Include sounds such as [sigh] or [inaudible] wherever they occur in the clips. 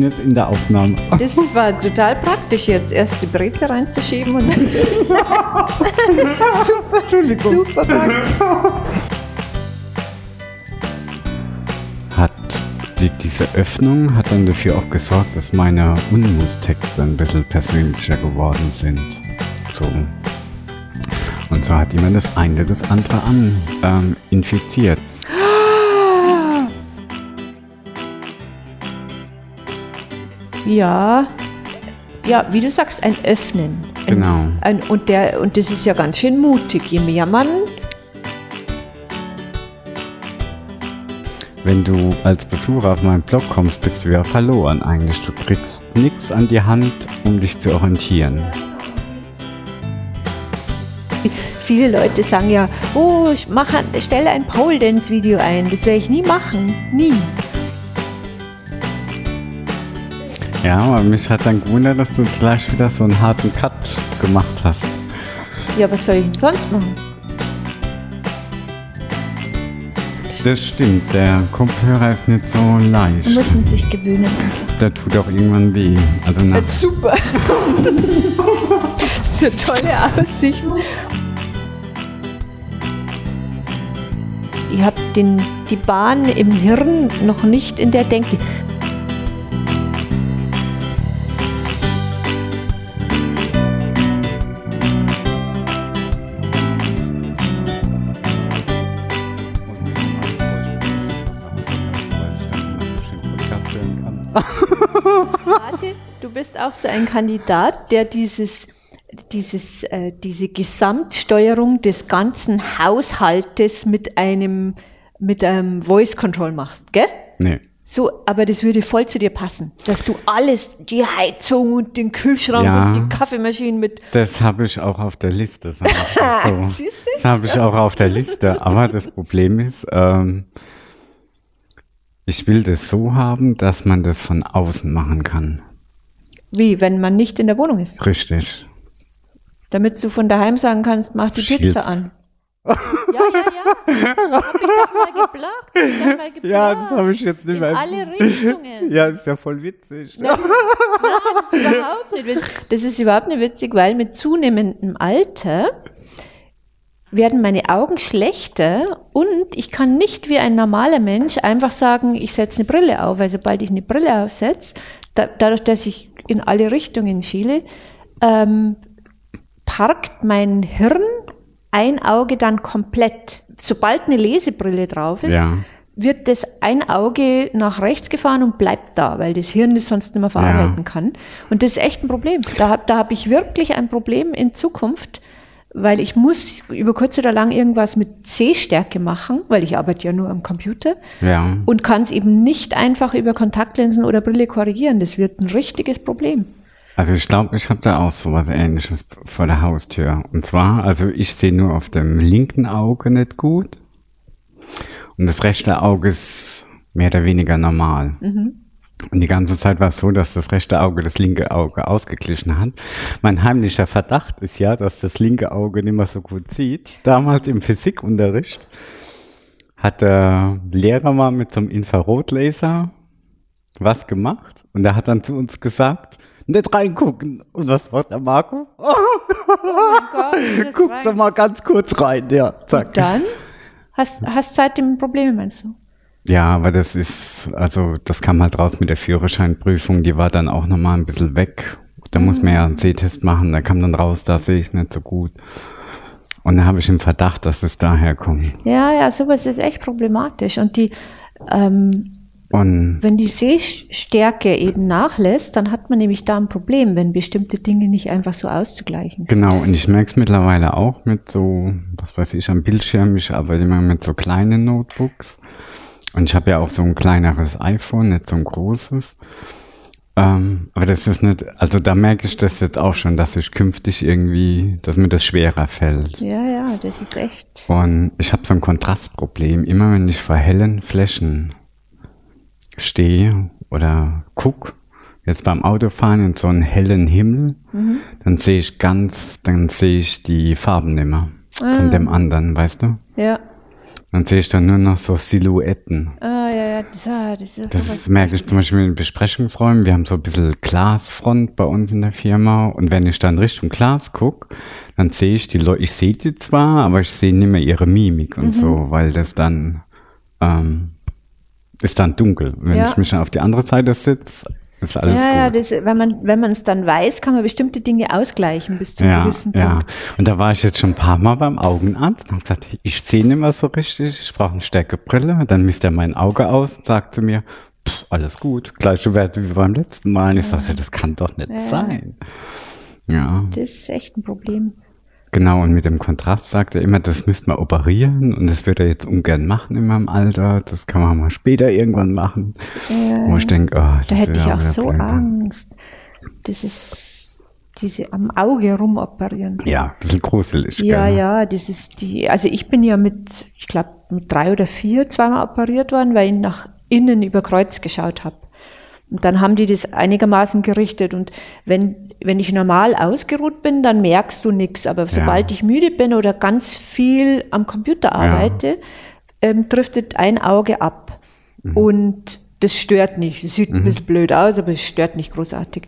jetzt in der Aufnahme. [laughs] Das war total praktisch jetzt, erst die Breze reinzuschieben und dann. [laughs] super, Entschuldigung. Super praktisch. Hat die, diese Öffnung hat dann dafür auch gesorgt, dass meine Unmus-Texte ein bisschen persönlicher geworden sind. So. Und so hat immer das eine das andere an ähm, infiziert. Ja, ja, wie du sagst, ein Öffnen. Ein, Genau. Ein, und, der, und das ist ja ganz schön mutig. Je mehr man. Wenn du als Besucher auf meinen Blog kommst, bist du ja verloren eigentlich. Du kriegst nichts an die Hand, um dich zu orientieren. Viele Leute sagen ja, oh, ich mache, stelle ein Pole Dance Video ein. Das werde ich nie machen. Nie. Ja, aber mich hat dann gewundert, dass du gleich wieder so einen harten Cut gemacht hast. Ja, was soll ich denn sonst machen? Das stimmt, der Kopfhörer ist nicht so leicht. Da muss man sich gewöhnen. Der tut auch irgendwann weh. Also nach, Super. [laughs] das ist eine tolle Aussicht. Ich habe die Bahn im Hirn noch nicht in der Denke. Warte, du bist auch so ein Kandidat, der dieses, dieses, äh, diese Gesamtsteuerung des ganzen Haushaltes mit einem, mit einem Voice Control machst, gell? Nee. So, aber das würde voll zu dir passen, dass du alles, die Heizung und den Kühlschrank Ja. und die Kaffeemaschine mit, Das habe ich auch auf der Liste. Sag ich mal so. [laughs] Siehst du? Das habe ich auch auf der Liste. Aber das Problem ist, ähm, ich will das so haben, dass man das von außen machen kann. wie, wenn man nicht in der Wohnung ist. Richtig. Damit du von daheim sagen kannst, mach die Schielst. Pizza an. Ja, ja, ja. Hab ich doch mal geblockt. Hab ich doch mal geblockt. [laughs] Ja, das habe ich jetzt nicht In mehr. alle Richtungen. Ja, ist ja voll witzig. Nein, das ist überhaupt nicht witzig. Das ist überhaupt nicht witzig, weil mit zunehmendem Alter werden meine Augen schlechter und ich kann nicht wie ein normaler Mensch einfach sagen, ich setze eine Brille auf, weil sobald ich eine Brille aufsetze, da, dadurch, dass ich in alle Richtungen schiele, ähm, parkt mein Hirn ein Auge dann komplett. Sobald eine Lesebrille drauf ist, Ja. wird das ein Auge nach rechts gefahren und bleibt da, weil das Hirn das sonst nicht mehr verarbeiten kann. Und das ist echt ein Problem. Da habe da hab ich wirklich ein Problem in Zukunft, weil ich muss über kurz oder lang irgendwas mit Sehstärke machen, weil ich arbeite ja nur am Computer Ja. und kann es eben nicht einfach über Kontaktlinsen oder Brille korrigieren. Das wird ein richtiges Problem. Also ich glaube, ich habe da auch sowas ähnliches vor der Haustür. Und zwar, also ich sehe nur auf dem linken Auge nicht gut. Und das rechte Auge ist mehr oder weniger normal. Und die ganze Zeit war es so, dass das rechte Auge das linke Auge ausgeglichen hat. Mein heimlicher Verdacht ist ja, dass das linke Auge nicht mehr so gut sieht. Damals im Physikunterricht hat der Lehrer mal mit so einem Infrarotlaser was gemacht und er hat dann zu uns gesagt, nicht reingucken. Und was macht der Marco? Oh, guckt doch mal ganz kurz rein, ja, zack. Dann hast hast seitdem Probleme, meinst du? Ja, aber das ist, also das kam halt raus mit der Führerscheinprüfung, die war dann auch nochmal ein bisschen weg. Da muss man ja einen Sehtest machen, da kam dann raus, da sehe ich nicht so gut. Und da habe ich im Verdacht, dass es daher kommt. Ja, ja, sowas ist echt problematisch. Und die, ähm, Und wenn die Sehstärke eben nachlässt, dann hat man nämlich da ein Problem, wenn bestimmte Dinge nicht einfach so auszugleichen sind. genau, und ich merke es mittlerweile auch mit so, was weiß ich, am Bildschirm, ich arbeite immer mit so kleinen Notebooks. Und ich habe ja auch so ein kleineres iPhone, nicht so ein großes. Ähm, aber das ist nicht, also da merke ich das jetzt auch schon, dass ich künftig irgendwie, dass mir das schwerer fällt. Ja, ja, das ist echt. Und ich habe so ein Kontrastproblem. Immer wenn ich vor hellen Flächen stehe oder guck, jetzt beim Autofahren in so einen hellen Himmel, dann sehe ich ganz, dann sehe ich die Farben nimmer von dem anderen, weißt du? Ja. Dann sehe ich dann nur noch so Silhouetten. Ah, ja, ja, das, ah, das ist Das ist, merke ich zum Beispiel in Besprechungsräumen. Wir haben so ein bisschen Glasfront bei uns in der Firma. Und wenn ich dann Richtung Glas gucke, dann sehe ich die Leute, ich sehe die zwar, aber ich sehe nicht mehr ihre Mimik Mhm. und so, weil das dann, ähm, ist dann dunkel. Wenn Ja. ich mich dann auf die andere Seite sitze, ist alles ja, ja, gut. das, wenn man wenn man es dann weiß, kann man bestimmte Dinge ausgleichen bis zu einem Ja, gewissen ja. Punkt. Und da war ich jetzt schon ein paar Mal beim Augenarzt und habe gesagt, ich sehe nicht mehr so richtig, ich brauche eine stärkere Brille. Dann misst er mein Auge aus und sagt zu mir, pff, alles gut, gleiche Werte wie beim letzten Mal. Und ich sage, das kann doch nicht sein. Ja, Das ist echt ein Problem. Genau. Und mit dem Kontrast sagt er immer, das müsste man operieren und das würde er jetzt ungern machen in meinem Alter. Das kann man mal später irgendwann machen. Wo ich denke, oh, das Da hätte ich auch so blöd. Angst. Das ist diese am Auge rumoperieren. Ja, ein bisschen gruselig. Ja, gell? ja, das ist die, also ich bin ja mit, ich glaube, mit drei oder vier zweimal operiert worden, weil ich nach innen über Kreuz geschaut habe. Und dann haben die das einigermaßen gerichtet. Und wenn, wenn ich normal ausgeruht bin, dann merkst du nichts. Aber sobald ich müde bin oder ganz viel am Computer arbeite, ähm, driftet ein Auge ab. Und das stört nicht. Es sieht ein bisschen blöd aus, aber es stört nicht großartig.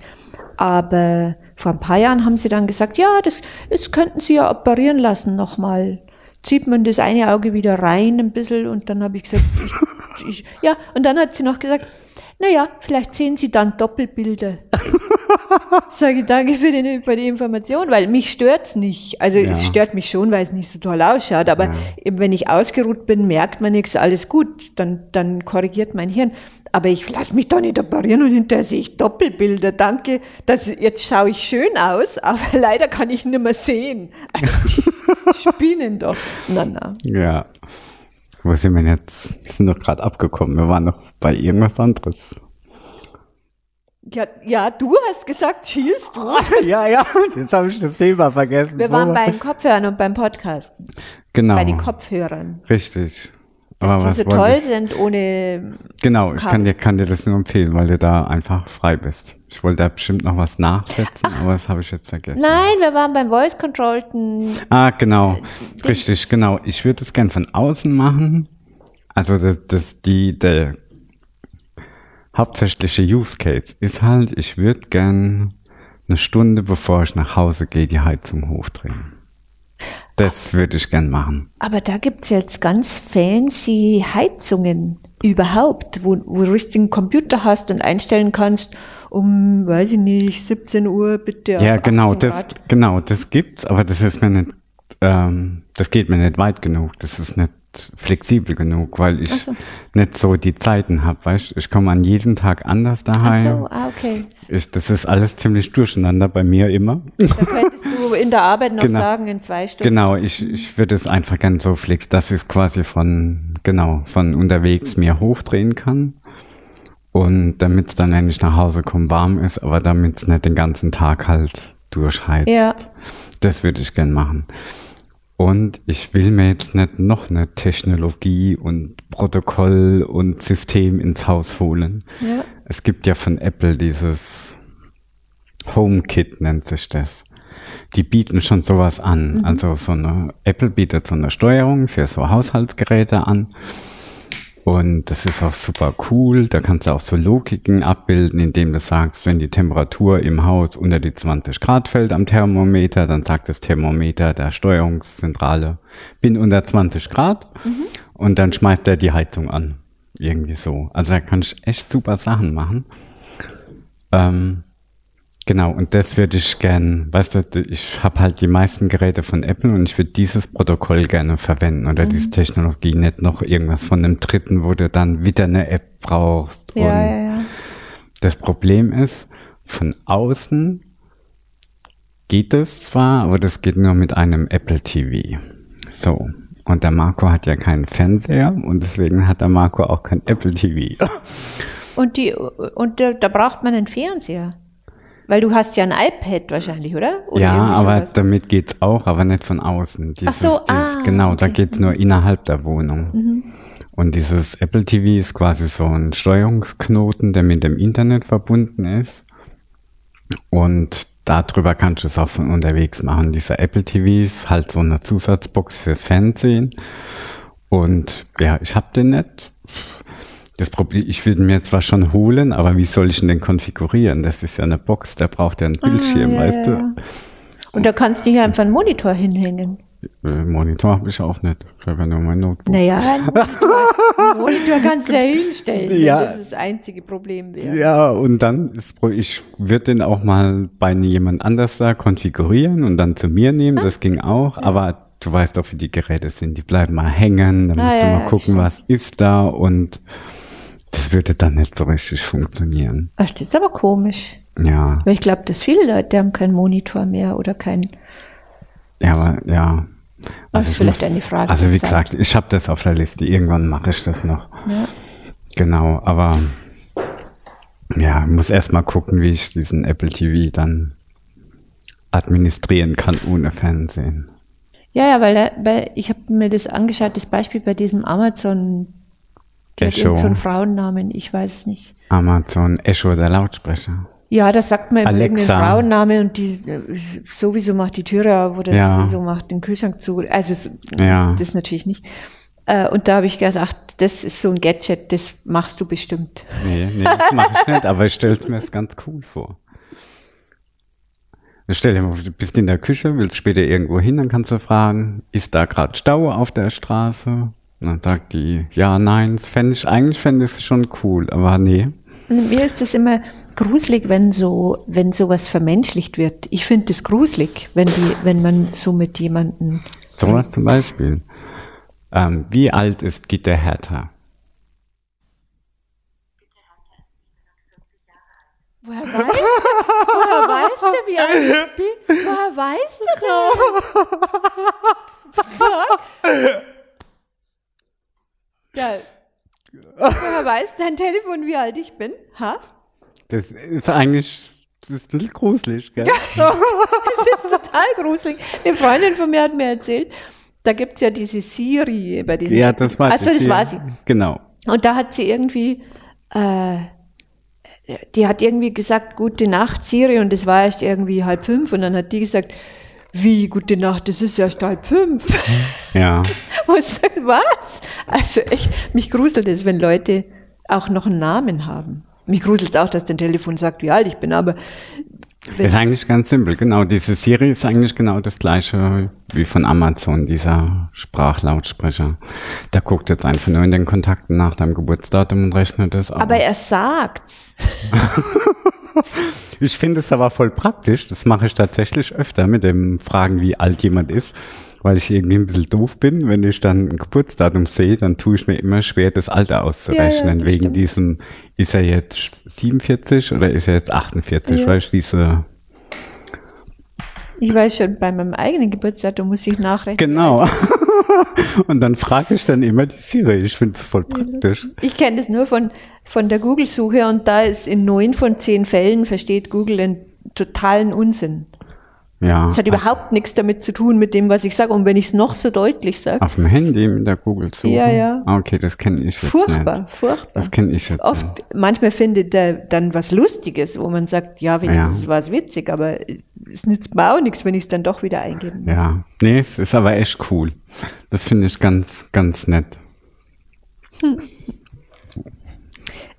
Aber vor ein paar Jahren haben sie dann gesagt, ja, das, das könnten sie ja operieren lassen nochmal. Zieht man das eine Auge wieder rein ein bisschen und dann habe ich gesagt, ich, ich, ja, und dann hat sie noch gesagt, na ja, vielleicht sehen Sie dann Doppelbilder. [laughs] Sage ich danke für die, für die Information, weil mich stört's nicht. Also es Ja. stört mich schon, weil es nicht so toll ausschaut, aber eben wenn ich ausgeruht bin, merkt man nichts, alles gut, dann, dann korrigiert mein Hirn. Aber ich lasse mich doch nicht operieren und hinterher sehe ich Doppelbilder. Danke, das, jetzt schaue ich schön aus, [laughs] aber leider kann ich nicht mehr sehen. Also die [laughs] spinnen doch. Na, na. Ja. Wo sind wir denn jetzt? Wir sind doch gerade abgekommen. Wir waren noch bei irgendwas anderes. Ja, ja, du hast gesagt, schielst du. [laughs] ja, ja, jetzt habe ich das Thema vergessen. Wir waren bei den Kopfhörern und beim Podcasten. genau. Bei den Kopfhörern. Richtig. Dass Aber die was so wollte toll ich? sind ohne. Genau, ich Kabel. kann dir, kann dir das nur empfehlen, weil du da einfach frei bist. Ich wollte da bestimmt noch was nachsetzen, aber das habe ich jetzt vergessen. Nein, wir waren beim Voice Controllten. Ah, genau. Richtig, genau. Ich würde es gern von außen machen. Also das, das die, der hauptsächliche Use Case ist halt, ich würde gern eine Stunde bevor ich nach Hause gehe, die Heizung hochdrehen. Das würde ich gern machen. Aber da gibt's jetzt ganz fancy Heizungen überhaupt, wo, wo du richtigen Computer hast und einstellen kannst, um, weiß ich nicht, 17 Uhr bitte Ja, genau, 18 das, genau, das gibt's, aber das ist mir nicht, ähm, das geht mir nicht weit genug. Das ist nicht flexibel genug, weil ich so. nicht so die Zeiten habe, weißt? Ich komme an jedem Tag anders Ach daheim. so, ah, okay. Ich, das ist alles ziemlich durcheinander bei mir immer. Da könntest du in der Arbeit noch [laughs] Genau. sagen, in zwei Stunden. Genau, ich, ich würde es einfach gern so flex, dass ich es quasi von, genau, von unterwegs mir hochdrehen kann. Und damit es dann, wenn ich nach Hause komme, warm ist, aber damit es nicht den ganzen Tag halt durchheizt. Ja. Das würde ich gern machen. Und ich will mir jetzt nicht noch eine Technologie und Protokoll und System ins Haus holen. Ja. Es gibt ja von Apple dieses HomeKit nennt sich das. Die bieten schon sowas an. Mhm. Also so eine Apple bietet so eine Steuerung für so Haushaltsgeräte an. Und das ist auch super cool. Da kannst du auch so Logiken abbilden, indem du sagst, wenn die Temperatur im Haus unter die 20 Grad fällt am Thermometer, dann sagt das Thermometer der Steuerungszentrale, bin unter 20 Grad. Und dann schmeißt er die Heizung an. Irgendwie so. Also da kann ich echt super Sachen machen. Ähm, genau, und das würde ich gern, weißt du, ich habe halt die meisten Geräte von Apple und ich würde dieses Protokoll gerne verwenden oder diese Technologie, nicht noch irgendwas von einem Dritten, wo du dann wieder eine App brauchst. Ja, und ja, ja. das Problem ist, von außen geht es zwar, aber das geht nur mit einem Apple TV. So. Und der Marco hat ja keinen Fernseher und deswegen hat der Marco auch kein Apple TV. Und, die, und da, da braucht man einen Fernseher. Weil du hast ja ein iPad wahrscheinlich, oder? oder ja, aber sowas. damit geht's auch, aber nicht von außen. Dieses, so, dieses, ah, genau, da okay. Mhm. geht's nur innerhalb der Wohnung. Und dieses Apple TV ist quasi so ein Steuerungsknoten, der mit dem Internet verbunden ist. Und darüber kannst du es auch von unterwegs machen. Dieser Apple TV ist halt so eine Zusatzbox fürs Fernsehen. Und ja, ich habe den nicht. Das Problem, ich würde mir zwar schon holen, aber wie soll ich ihn denn konfigurieren? Das ist ja eine Box, der braucht ja einen Bildschirm, Ah, ja, weißt ja, du? ja. Und da kannst du hier einfach einen Monitor hinhängen. Äh, Monitor habe ich auch nicht. Ich habe ja nur mein Notebook. Naja, einen Monitor, einen Monitor kannst du ja hinstellen, Ja. das das einzige Problem wäre. Ja, und dann ist, ich würde den auch mal bei jemand anders da konfigurieren und dann zu mir nehmen. Ah. Das ging auch, aber du weißt doch, wie die Geräte sind. Die bleiben mal hängen, dann Ah, musst du ja, mal ja, gucken, stimmt. was ist da und das würde dann nicht so richtig funktionieren. Ach, das ist aber komisch. Ja, Weil ich glaube, dass viele Leute haben keinen Monitor mehr oder keinen. ja, aber ja. Ich vielleicht eine Frage Also wie Zeit. gesagt, ich habe das auf der Liste. Irgendwann mache ich das noch. Ja. Genau, aber ja, ich muss erst mal gucken, wie ich diesen Apple TV dann administrieren kann ohne Fernsehen. Ja, ja, weil, weil ich habe mir das angeschaut, das Beispiel bei diesem Amazon, die hat Echo. irgend so einen Frauennamen, ich weiß es nicht. Amazon Echo, der Lautsprecher. Ja, das sagt man Alexa. irgendeinen Frauenname und die äh, sowieso macht die Türe auf oder Ja. sowieso macht den Kühlschrank zu. Also Ja. das natürlich nicht. Äh, Und da habe ich gedacht, das ist so ein Gadget, das machst du bestimmt. Nee, nee, das mache ich nicht, aber ich stelle mir das ganz cool vor. Ich stell dir mal, vor, du bist in der Küche, willst später irgendwo hin, dann kannst du fragen, ist da gerade Stau auf der Straße? Dann sagt die, ja, nein, das fände ich, eigentlich fände ich es schon cool, aber nee. Mir ist es immer gruselig, wenn so, wenn sowas vermenschlicht wird. Ich finde es gruselig, wenn die, wenn man so mit jemandem. Sowas zum Beispiel. Ähm, wie alt ist Gitte Hertha? Woher weißt? Woher weißt du, wie alt ich bin? Woher weißt du das? [laughs] Sag. Ja. Woher weiß dein Telefon, wie alt ich bin? Ha? Das ist eigentlich, das ist ein bisschen gruselig, gell? [laughs] Das ist total gruselig. Eine Freundin von mir hat mir erzählt, da gibt's ja diese Siri bei diesen. Ja, das war Also, das war sie. Genau. Und da hat sie irgendwie, äh, die hat irgendwie gesagt, gute Nacht, Siri, und es war erst irgendwie halb fünf, und dann hat die gesagt, wie, gute Nacht, das ist erst halb fünf. Ja. Wo ich sag, was? Also echt, mich gruselt es, wenn Leute auch noch einen Namen haben. Mich gruselt auch, dass dein Telefon sagt, wie alt ich bin, aber Das ist eigentlich ganz simpel, genau. Diese Siri ist eigentlich genau das gleiche wie von Amazon, dieser Sprachlautsprecher. Der guckt jetzt einfach nur in den Kontakten nach deinem Geburtsdatum und rechnet das aus. aber er sagt's. [laughs] [laughs] ich finde es aber voll praktisch. Das mache ich tatsächlich öfter mit dem Fragen, wie alt jemand ist. Weil ich irgendwie ein bisschen doof bin. Wenn ich dann ein Geburtsdatum sehe, dann tue ich mir immer schwer, das Alter auszurechnen. das wegen stimmt. diesem, ist er jetzt 47 oder ist er jetzt 48? Ja. Weil ich diese, Ich weiß schon, bei meinem eigenen Geburtsdatum muss ich nachrechnen. Genau. [laughs] [laughs] Und dann frage ich dann immer die Siri. Ich finde es voll praktisch. Ich kenne das nur von, von der Google-Suche und da ist in neun von zehn Fällen versteht Google einen totalen Unsinn. Ja. Es hat überhaupt nichts damit zu tun mit dem, was ich sage. Und wenn ich es noch so deutlich sage, Auf dem Handy mit der Google-Suche? Ja, ja. Ah, Okay, das kenne ich jetzt furchtbar, nicht. furchtbar. Das kenne ich jetzt nicht. Oft, manchmal findet er dann was Lustiges, wo man sagt, ja, wenigstens Ja. war es witzig, aber es nützt mir auch nichts, wenn ich es dann doch wieder eingeben muss. Ja. Nee, es ist aber echt cool. Das finde ich ganz, ganz nett.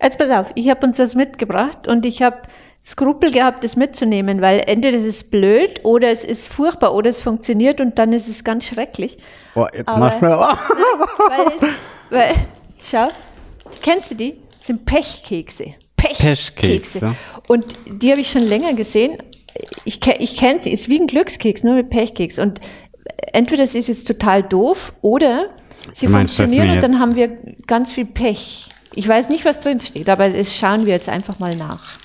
Jetzt pass auf, ich habe uns was mitgebracht und ich habe Skrupel gehabt, das mitzunehmen, weil entweder es ist blöd oder es ist furchtbar oder es funktioniert und dann ist es ganz schrecklich. Oh, jetzt Aber- mach mal. Oh. Weil, weil schau, kennst du die? Das sind Pechkekse. Pechkekse. Pechkekse. Und die habe ich schon länger gesehen. Ich, ich kenne sie, ist wie ein Glückskeks, nur mit Pechkeks. Und entweder es ist jetzt total doof oder sie meinst, funktionieren und dann haben wir ganz viel Pech. Ich weiß nicht, was drin steht, aber das schauen wir jetzt einfach mal nach.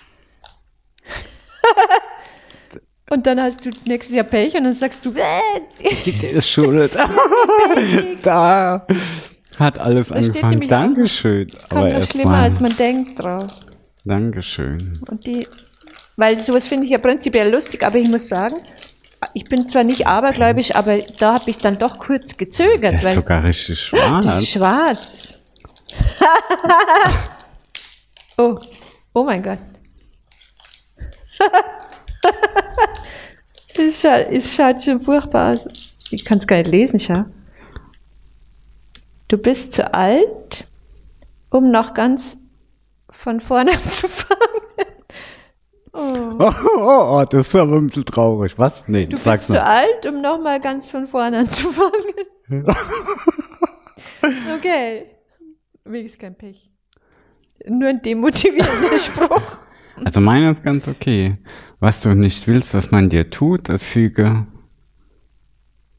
[laughs] und dann hast du nächstes Jahr Pech und dann sagst du, äh, Der ist schuld. [laughs] [laughs] da hat alles Das angefangen. nämlich auch- Dankeschön. kommt noch schlimmer, mal. als man denkt drauf. Dankeschön. Und die, weil sowas finde ich ja prinzipiell lustig, aber ich muss sagen, ich bin zwar nicht abergläubisch, aber da habe ich dann doch kurz gezögert, Der ist weil sogar richtig schwarz. schwarz. oh, oh mein Gott. Es schaut, es schaut schon furchtbar aus. Ich kann es gar nicht lesen, schau. Du bist zu alt, um noch ganz von vorne [laughs] anzufangen. [laughs] Oh, oh, oh, das ist aber ein bisschen traurig. Was? Nee, Du sag's bist zu noch. alt, um noch mal ganz von vorne anzufangen. [laughs] okay. Wenigstens kein Pech. Nur ein demotivierender Spruch. Also meiner ist ganz okay. Was du nicht willst, was man dir tut, das füge.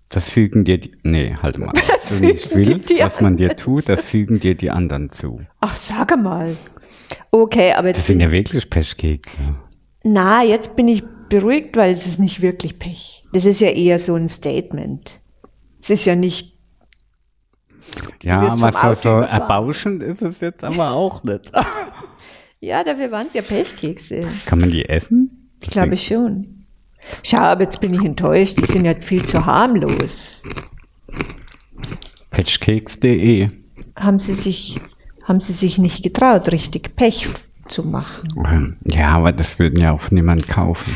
Das fügen dir die. Nee, halt mal. [laughs] Was du nicht willst, was man dir tut, das fügen dir die anderen zu. Ach, sage mal. Okay, aber Das jetzt sind ja wirklich Pechkekse. Na, jetzt bin ich beruhigt, weil es ist nicht wirklich Pech. Das ist ja eher so ein Statement. Es ist ja nicht, Ja, vom so, so erbauschend ist es jetzt aber auch nicht. [laughs] ja, dafür waren es ja Pechkekse. Kann man die essen? Ich glaube schon. Schau, aber jetzt bin ich enttäuscht. Die sind ja viel zu harmlos. Patchcakes.de. Haben sie sich, haben sie sich nicht getraut, richtig Pech zu machen. Ja, aber das würde ja auch niemand kaufen.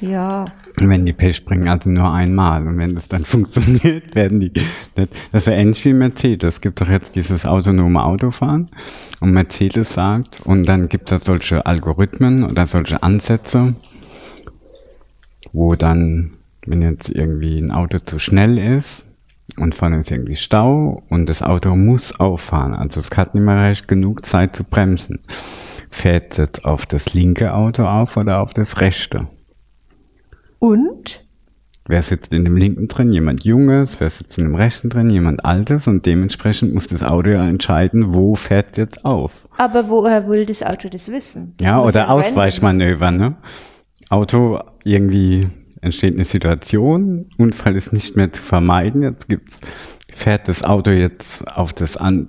Ja. Wenn die Pech bringen, also nur einmal. Und wenn das dann [laughs] funktioniert, werden die. Das ist ja ähnlich wie Mercedes. Es gibt doch jetzt dieses autonome Autofahren. Und Mercedes sagt, und dann gibt es da solche Algorithmen oder solche Ansätze, wo dann, wenn jetzt irgendwie ein Auto zu schnell ist und vorne ist irgendwie Stau und das Auto muss auffahren, also es hat nicht mehr recht genug Zeit zu bremsen, fährt es jetzt auf das linke Auto auf oder auf das rechte? Und? Wer sitzt in dem linken drin? Jemand Junges, wer sitzt in dem rechten drin? Jemand Altes und dementsprechend muss das Auto ja entscheiden, wo fährt es jetzt auf. Aber woher will das Auto das wissen? Das ja, oder Rennen Ausweichmanöver, ne? Auto irgendwie entsteht eine Situation, Unfall ist nicht mehr zu vermeiden, jetzt gibt's, fährt das Auto jetzt auf das an,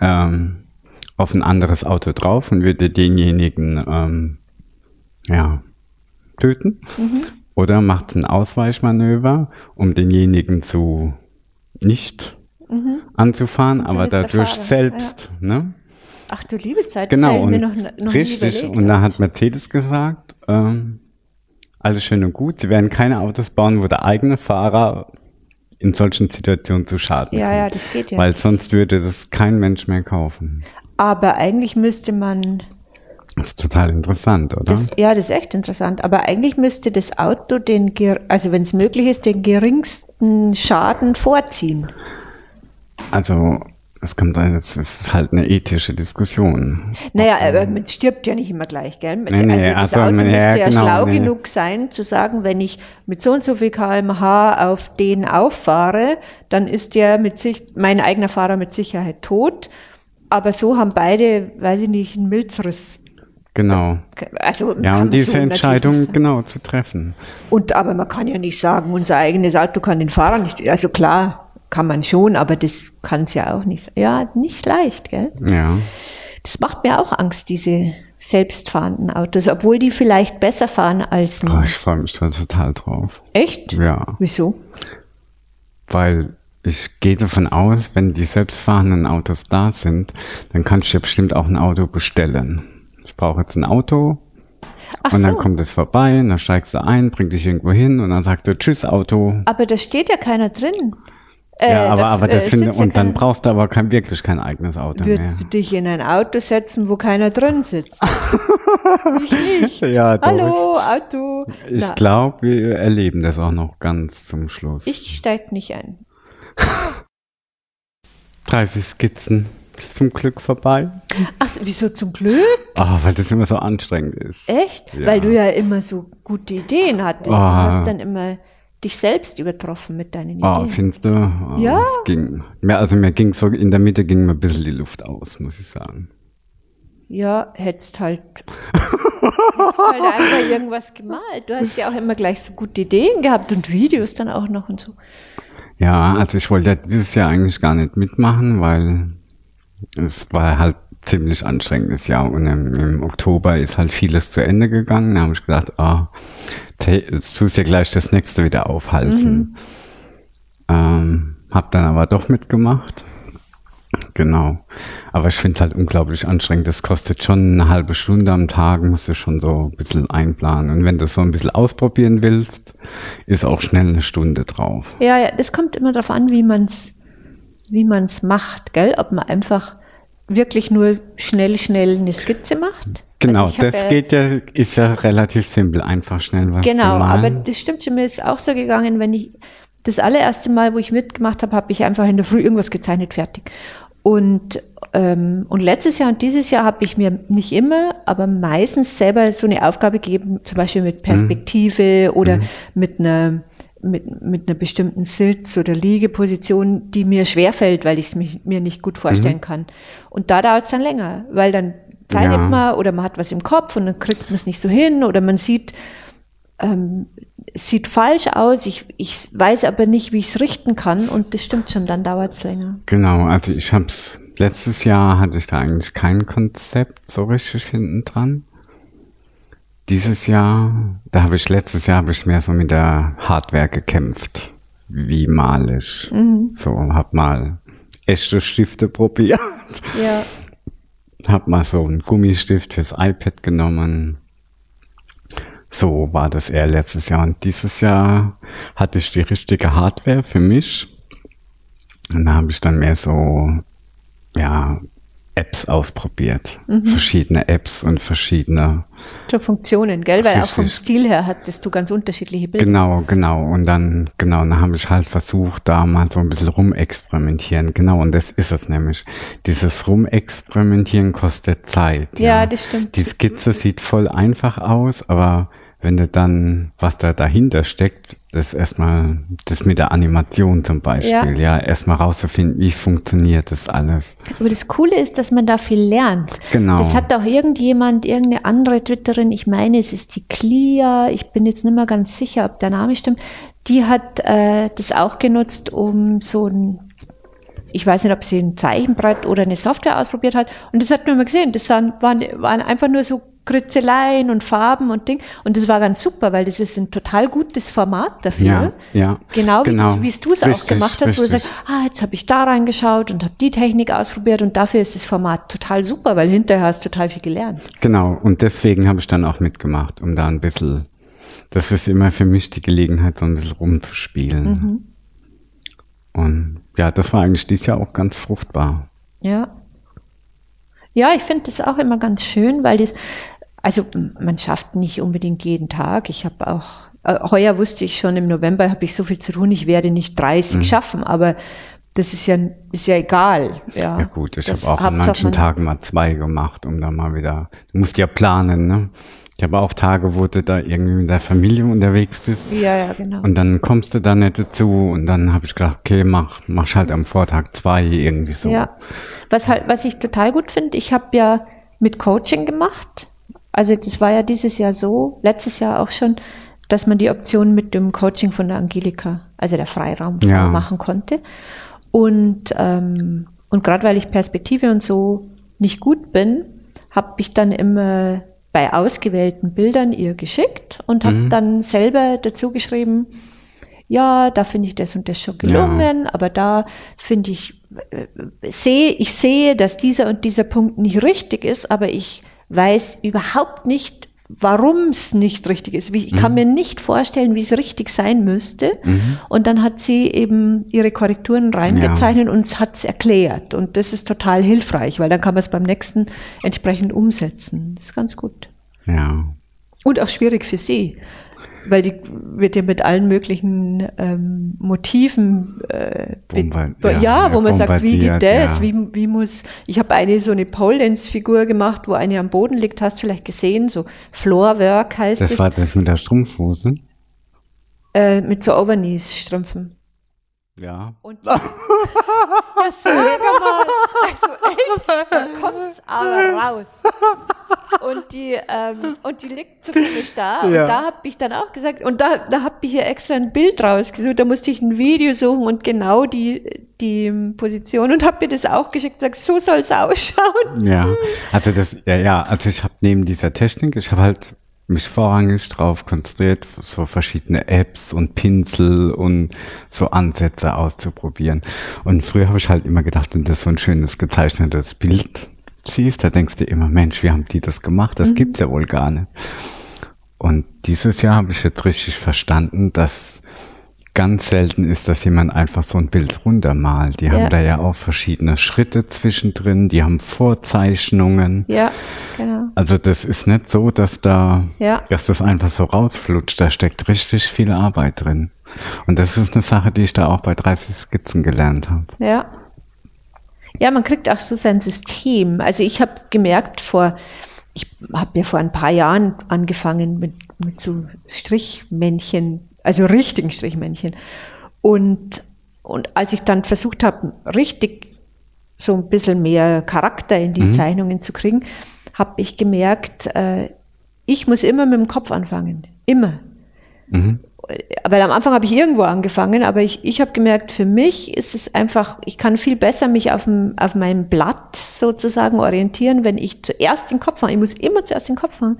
ähm, auf ein anderes Auto drauf und würde denjenigen ähm, ja, töten. Mhm. Oder macht ein Ausweichmanöver, um denjenigen zu nicht anzufahren, aber dadurch selbst, ne? Ach du liebe Zeit, Genau, und mir noch, noch richtig. Und da hat Mercedes gesagt, ähm, alles schön und gut, sie werden keine Autos bauen, wo der eigene Fahrer in solchen Situationen zu Schaden Ja, kommt. ja, das geht ja. Weil sonst würde das kein Mensch mehr kaufen. Aber eigentlich müsste man Das ist total interessant, oder? Das, ja, das ist echt interessant. Aber eigentlich müsste das Auto den, also wenn es möglich ist, den geringsten Schaden vorziehen. also, es kommt, es ist halt eine ethische Diskussion. Naja, aber man stirbt ja nicht immer gleich, gell? Nee, nee, also das also, Auto ja, müsste ja genau, schlau nee. genug sein, zu sagen, wenn ich mit so und so viel kmh auf den auffahre, dann ist der mit sich, mein eigener Fahrer mit Sicherheit tot. Aber so haben beide, weiß ich nicht, einen Milzriss. Genau. Also Ja, und diese so Entscheidung genau zu treffen. Und aber man kann ja nicht sagen, unser eigenes Auto kann den Fahrer nicht. Also klar, kann man schon, aber das kann es ja auch nicht. sein. Ja, nicht leicht, gell? Ja. Das macht mir auch Angst, diese selbstfahrenden Autos, obwohl die vielleicht besser fahren als ein. Oh, ich freue mich da total drauf. Echt? Ja. Wieso? Weil ich gehe davon aus, wenn die selbstfahrenden Autos da sind, dann kannst du ja bestimmt auch ein Auto bestellen. Ich brauche jetzt ein Auto Ach und dann so. kommt es vorbei und dann steigst du ein, bringt dich irgendwo hin und dann sagst du Tschüss Auto. Aber da steht ja keiner drin. Äh, ja, aber, da- aber das äh, finde, sitzt ja und dann brauchst du aber kein, wirklich kein eigenes Auto Würdest du mehr. dich in ein Auto setzen, wo keiner drin sitzt? [laughs] ich nicht. Ja. Hallo, Auto. Ich glaube, wir erleben das auch noch ganz zum Schluss. ich steig nicht ein. [laughs] 30 Skizzen ist zum Glück vorbei. Ach, so, wieso zum Glück? Oh, weil das immer so anstrengend ist. Echt? Ja. Weil du ja immer so gute Ideen hattest. Du Ah. hast dann immer dich selbst übertroffen mit deinen Oh, Ideen. findest du? Oh, Ja. Es ging. Mir, also mir ging so, in der Mitte ging mir ein bisschen die Luft aus, muss ich sagen. Ja, hättest halt, hättest halt einfach irgendwas gemalt. Du hast ja auch immer gleich so gute Ideen gehabt und Videos dann auch noch und so. Ja, also ich wollte ja dieses Jahr eigentlich gar nicht mitmachen, weil es war halt ziemlich anstrengendes Jahr und im, im Oktober ist halt vieles zu Ende gegangen. Da habe ich gedacht, ah, te- jetzt tust du ja gleich das nächste wieder aufhalten. Ähm, hab dann aber doch mitgemacht. Genau. Aber ich finde es halt unglaublich anstrengend. Das kostet schon eine halbe Stunde am Tag, musst du schon so ein bisschen einplanen. Und wenn du so ein bisschen ausprobieren willst, ist auch schnell eine Stunde drauf. Ja, ja, das kommt immer darauf an, wie man es wie man es macht, gell? Ob man einfach wirklich nur schnell, schnell eine Skizze macht. Genau, Also das ja- geht ja, ist ja relativ simpel, einfach schnell was zu Genau, aber malen. das stimmt schon, mir ist auch so gegangen, wenn ich das allererste Mal, wo ich mitgemacht habe, habe ich einfach in der Früh irgendwas gezeichnet, fertig. Und, ähm, und letztes Jahr und dieses Jahr habe ich mir nicht immer, aber meistens selber so eine Aufgabe gegeben, zum Beispiel mit Perspektive oder mit einer mit, mit einer bestimmten Sitz- oder Liegeposition, die mir schwerfällt, weil ich es mir nicht gut vorstellen kann. Und da dauert es dann länger, weil dann zeichnet Ja. man oder man hat was im Kopf und dann kriegt man es nicht so hin oder man sieht, ähm, es sieht falsch aus, ich, ich weiß aber nicht, wie ich es richten kann und das stimmt schon, dann dauert es länger. Genau, also ich hab's, letztes Jahr hatte ich da eigentlich kein Konzept so richtig hinten dran. Dieses Jahr, da habe ich letztes Jahr habe ich mehr so mit der Hardware gekämpft. Wie mal ich. So, hab mal echte Stifte probiert. Ja. Hab mal so einen Gummistift fürs iPad genommen. So war das eher letztes Jahr. Und dieses Jahr hatte ich die richtige Hardware für mich. Und da habe ich dann mehr so, ja, Apps ausprobiert. Verschiedene Apps und verschiedene So Funktionen, gell? Weil auch vom Richtig. Stil her hattest du ganz unterschiedliche Bilder. Genau, genau. Und dann, genau, dann habe ich halt versucht, da mal so ein bisschen rumexperimentieren. Genau, und das ist es nämlich. Dieses Rumexperimentieren kostet Zeit. Ja, das stimmt. Die Skizze sieht voll einfach aus, aber wenn du dann, was da dahinter steckt, das erstmal, das mit der Animation zum Beispiel, ja, erstmal rauszufinden, wie funktioniert das alles. Aber das Coole ist, dass man da viel lernt. Genau. Das hat auch irgendjemand, irgendeine andere Twitterin, ich meine, es ist die Clia, ich bin jetzt nicht mehr ganz sicher, ob der Name stimmt, die hat äh, das auch genutzt, um so ein, ich weiß nicht, ob sie ein Zeichenbrett oder eine Software ausprobiert hat. Und das hat man immer gesehen. Das waren, waren einfach nur so Kritzeleien und Farben und Ding. Und das war ganz super, weil das ist ein total gutes Format dafür. Ja, ja. Genau, Genau. wie, du es auch Richtig, gemacht hast, wo du richtig. sagst, ah, jetzt habe ich da reingeschaut und habe die Technik ausprobiert und dafür ist das Format total super, weil hinterher hast du total viel gelernt. Genau, und deswegen habe ich dann auch mitgemacht, um da ein bisschen, das ist immer für mich die Gelegenheit, so ein bisschen rumzuspielen. Und ja, das war eigentlich dieses Jahr auch ganz fruchtbar. Ja. Ja, ich finde das auch immer ganz schön, weil das, also man schafft nicht unbedingt jeden Tag. Ich habe auch, äh, heuer wusste ich schon, im November habe ich so viel zu tun, ich werde nicht 30 schaffen, aber das ist ja, ist ja egal. Ja, Ja gut, ich habe auch an manchen man- Tagen mal zwei gemacht, um dann mal wieder, du musst ja planen, ne? Ich habe auch Tage, wo du da irgendwie mit der Familie unterwegs bist. Ja, ja, genau. Und dann kommst du da nicht dazu und dann habe ich gedacht, okay, mach, mach halt am Vortag zwei irgendwie so. Ja. Was halt, was ich total gut finde, ich habe ja mit Coaching gemacht. Also das war ja dieses Jahr so, letztes Jahr auch schon, dass man die Option mit dem Coaching von der Angelika, also der Freiraumfrau, Ja. machen konnte. Und, ähm, und gerade weil ich Perspektive und so nicht gut bin, habe ich dann immer bei ausgewählten Bildern ihr geschickt und habe dann selber dazu geschrieben, ja, da finde ich das und das schon gelungen, aber da finde ich, äh, sehe, ich sehe, dass dieser und dieser Punkt nicht richtig ist, aber ich weiß überhaupt nicht, warum es nicht richtig ist. Ich kann mir nicht vorstellen, wie es richtig sein müsste. Und dann hat sie eben ihre Korrekturen reingezeichnet und es hat es erklärt. Und das ist total hilfreich, weil dann kann man es beim nächsten entsprechend umsetzen. Das ist ganz gut. Ja. Und auch schwierig für sie, weil die wird ja mit allen möglichen ähm, Motiven äh, Bombard- ja, ja, wo man sagt, wie geht das? ja. Wie, wie muss, ich habe eine so eine Pole Dance Figur gemacht, wo eine am Boden liegt, hast du vielleicht gesehen, so Floorwork heißt Das es, war das mit der Strumpfhose. äh, mit so Overknees Strümpfen. Ja. Und ja, sag mal, also echt, da kommt's aber raus. Und die, ähm, und die liegt zufällig da. Und Ja. da habe ich dann auch gesagt, und da, da habe ich hier extra ein Bild rausgesucht, da musste ich ein Video suchen und genau die, die Position und habe mir das auch geschickt, gesagt, so soll's [laughs] ausschauen. Ja, also das, ja, ja, also ich habe neben dieser Technik, ich habe halt mich vorrangig drauf konzentriert, so verschiedene Apps und Pinsel und so Ansätze auszuprobieren. Und früher habe ich halt immer gedacht, wenn du so ein schönes gezeichnetes Bild siehst, da denkst du immer, Mensch, wie haben die das gemacht? Das gibt's ja wohl gar nicht. Und dieses Jahr habe ich jetzt richtig verstanden, dass ganz selten ist, dass jemand einfach so ein Bild runtermalt. Die Ja. haben da ja auch verschiedene Schritte zwischendrin, die haben Vorzeichnungen. Ja, genau. Also das ist nicht so, dass da, Ja. dass das einfach so rausflutscht. Da steckt richtig viel Arbeit drin. Und das ist eine Sache, die ich da auch bei 30 Skizzen gelernt habe. Ja. Ja, man kriegt auch so sein System. Also ich habe gemerkt vor, ich habe ja vor ein paar Jahren angefangen mit, mit so Strichmännchen, also richtigen Strichmännchen. Und, und als ich dann versucht habe, richtig so ein bisschen mehr Charakter in die Zeichnungen zu kriegen, habe ich gemerkt, äh, ich muss immer mit dem Kopf anfangen. Immer weil am Anfang habe ich irgendwo angefangen, aber ich, ich habe gemerkt, für mich ist es einfach, ich kann viel besser mich auf, dem, auf meinem Blatt sozusagen orientieren, wenn ich zuerst den Kopf fange. Ich muss immer zuerst den Kopf fangen,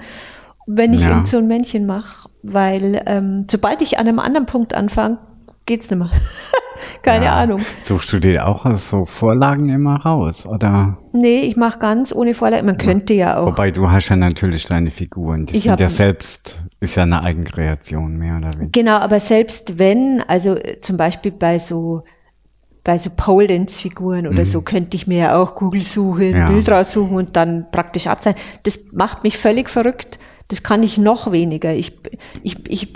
wenn ich Ja. so ein Männchen mache, weil ähm, sobald ich an einem anderen Punkt anfange, geht's nicht mehr. [laughs] Keine Ja. Ahnung. Suchst du dir auch so Vorlagen immer raus, oder? Nee, ich mache ganz ohne Vorlage. Man könnte ja auch. Wobei du hast ja natürlich deine Figuren. Die Ich sind ja selbst, ist ja eine Eigenkreation mehr oder weniger. Genau, aber selbst wenn, also äh, zum Beispiel bei so bei so Pole Dance Figuren oder so könnte ich mir ja auch Google suchen, Mhm. Ja. Bild raussuchen und dann praktisch abzeichnen. Das macht mich völlig verrückt. Das kann ich noch weniger. Ich, ich, ich,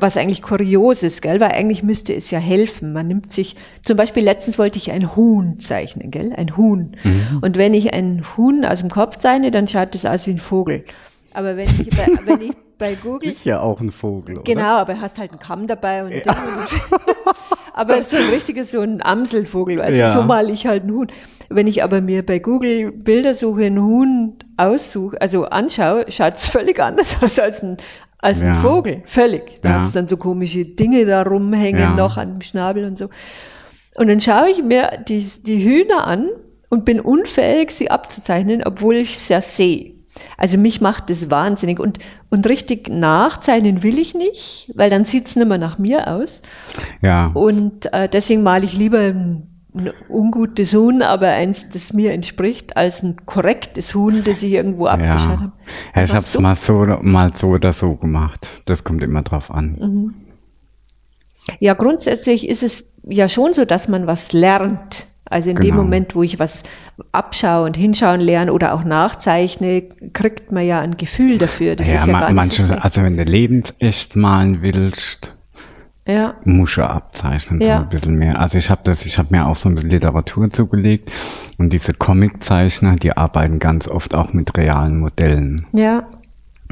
was eigentlich kurios ist, gell? Weil eigentlich müsste es ja helfen. Man nimmt sich, zum Beispiel letztens wollte ich ein Huhn zeichnen, gell? Ein Huhn. Mhm. Und wenn ich ein Huhn aus dem Kopf zeichne, dann schaut das aus wie ein Vogel. Aber wenn ich bei, [laughs] wenn ich bei Google Ist ja auch ein Vogel, oder? Genau, aber hast halt einen Kamm dabei und, und [laughs] aber so ein richtiges, so ein Amselvogel, also Ja. so mal ich halt einen Huhn. Wenn ich aber mir bei Google Bilder suche, einen Huhn aussuche, also anschaue, schaut es völlig anders aus als ein, als Ja. ein Vogel. Völlig. Da Ja. hat's dann so komische Dinge da rumhängen Ja. noch an dem Schnabel und so. Und dann schaue ich mir die, die Hühner an und bin unfähig, sie abzuzeichnen, obwohl ich es ja sehe. Also mich macht das wahnsinnig. Und, und richtig nachzeichnen will ich nicht, weil dann sieht's nicht mehr nach mir aus. Ja. Und äh, deswegen male ich lieber ein, ein ungutes Huhn, aber eins, das mir entspricht, als ein korrektes Huhn, das ich irgendwo abgeschaut Ja, habe. ja ich hab's du? mal so, mal so oder so gemacht. Das kommt immer drauf an. Mhm. Ja, grundsätzlich ist es ja schon so, dass man was lernt. Also in dem Genau. Moment, wo ich was abschaue und hinschauen lerne oder auch nachzeichne, kriegt man ja ein Gefühl dafür. Das ja, ist ja ma- gar nicht manche, so also wenn du lebensecht malen willst, Ja, du abzeichnen, so Ja. ein bisschen mehr. Also ich habe das, ich habe mir auch so ein bisschen Literatur zugelegt und diese Comiczeichner, die arbeiten ganz oft auch mit realen Modellen. ja.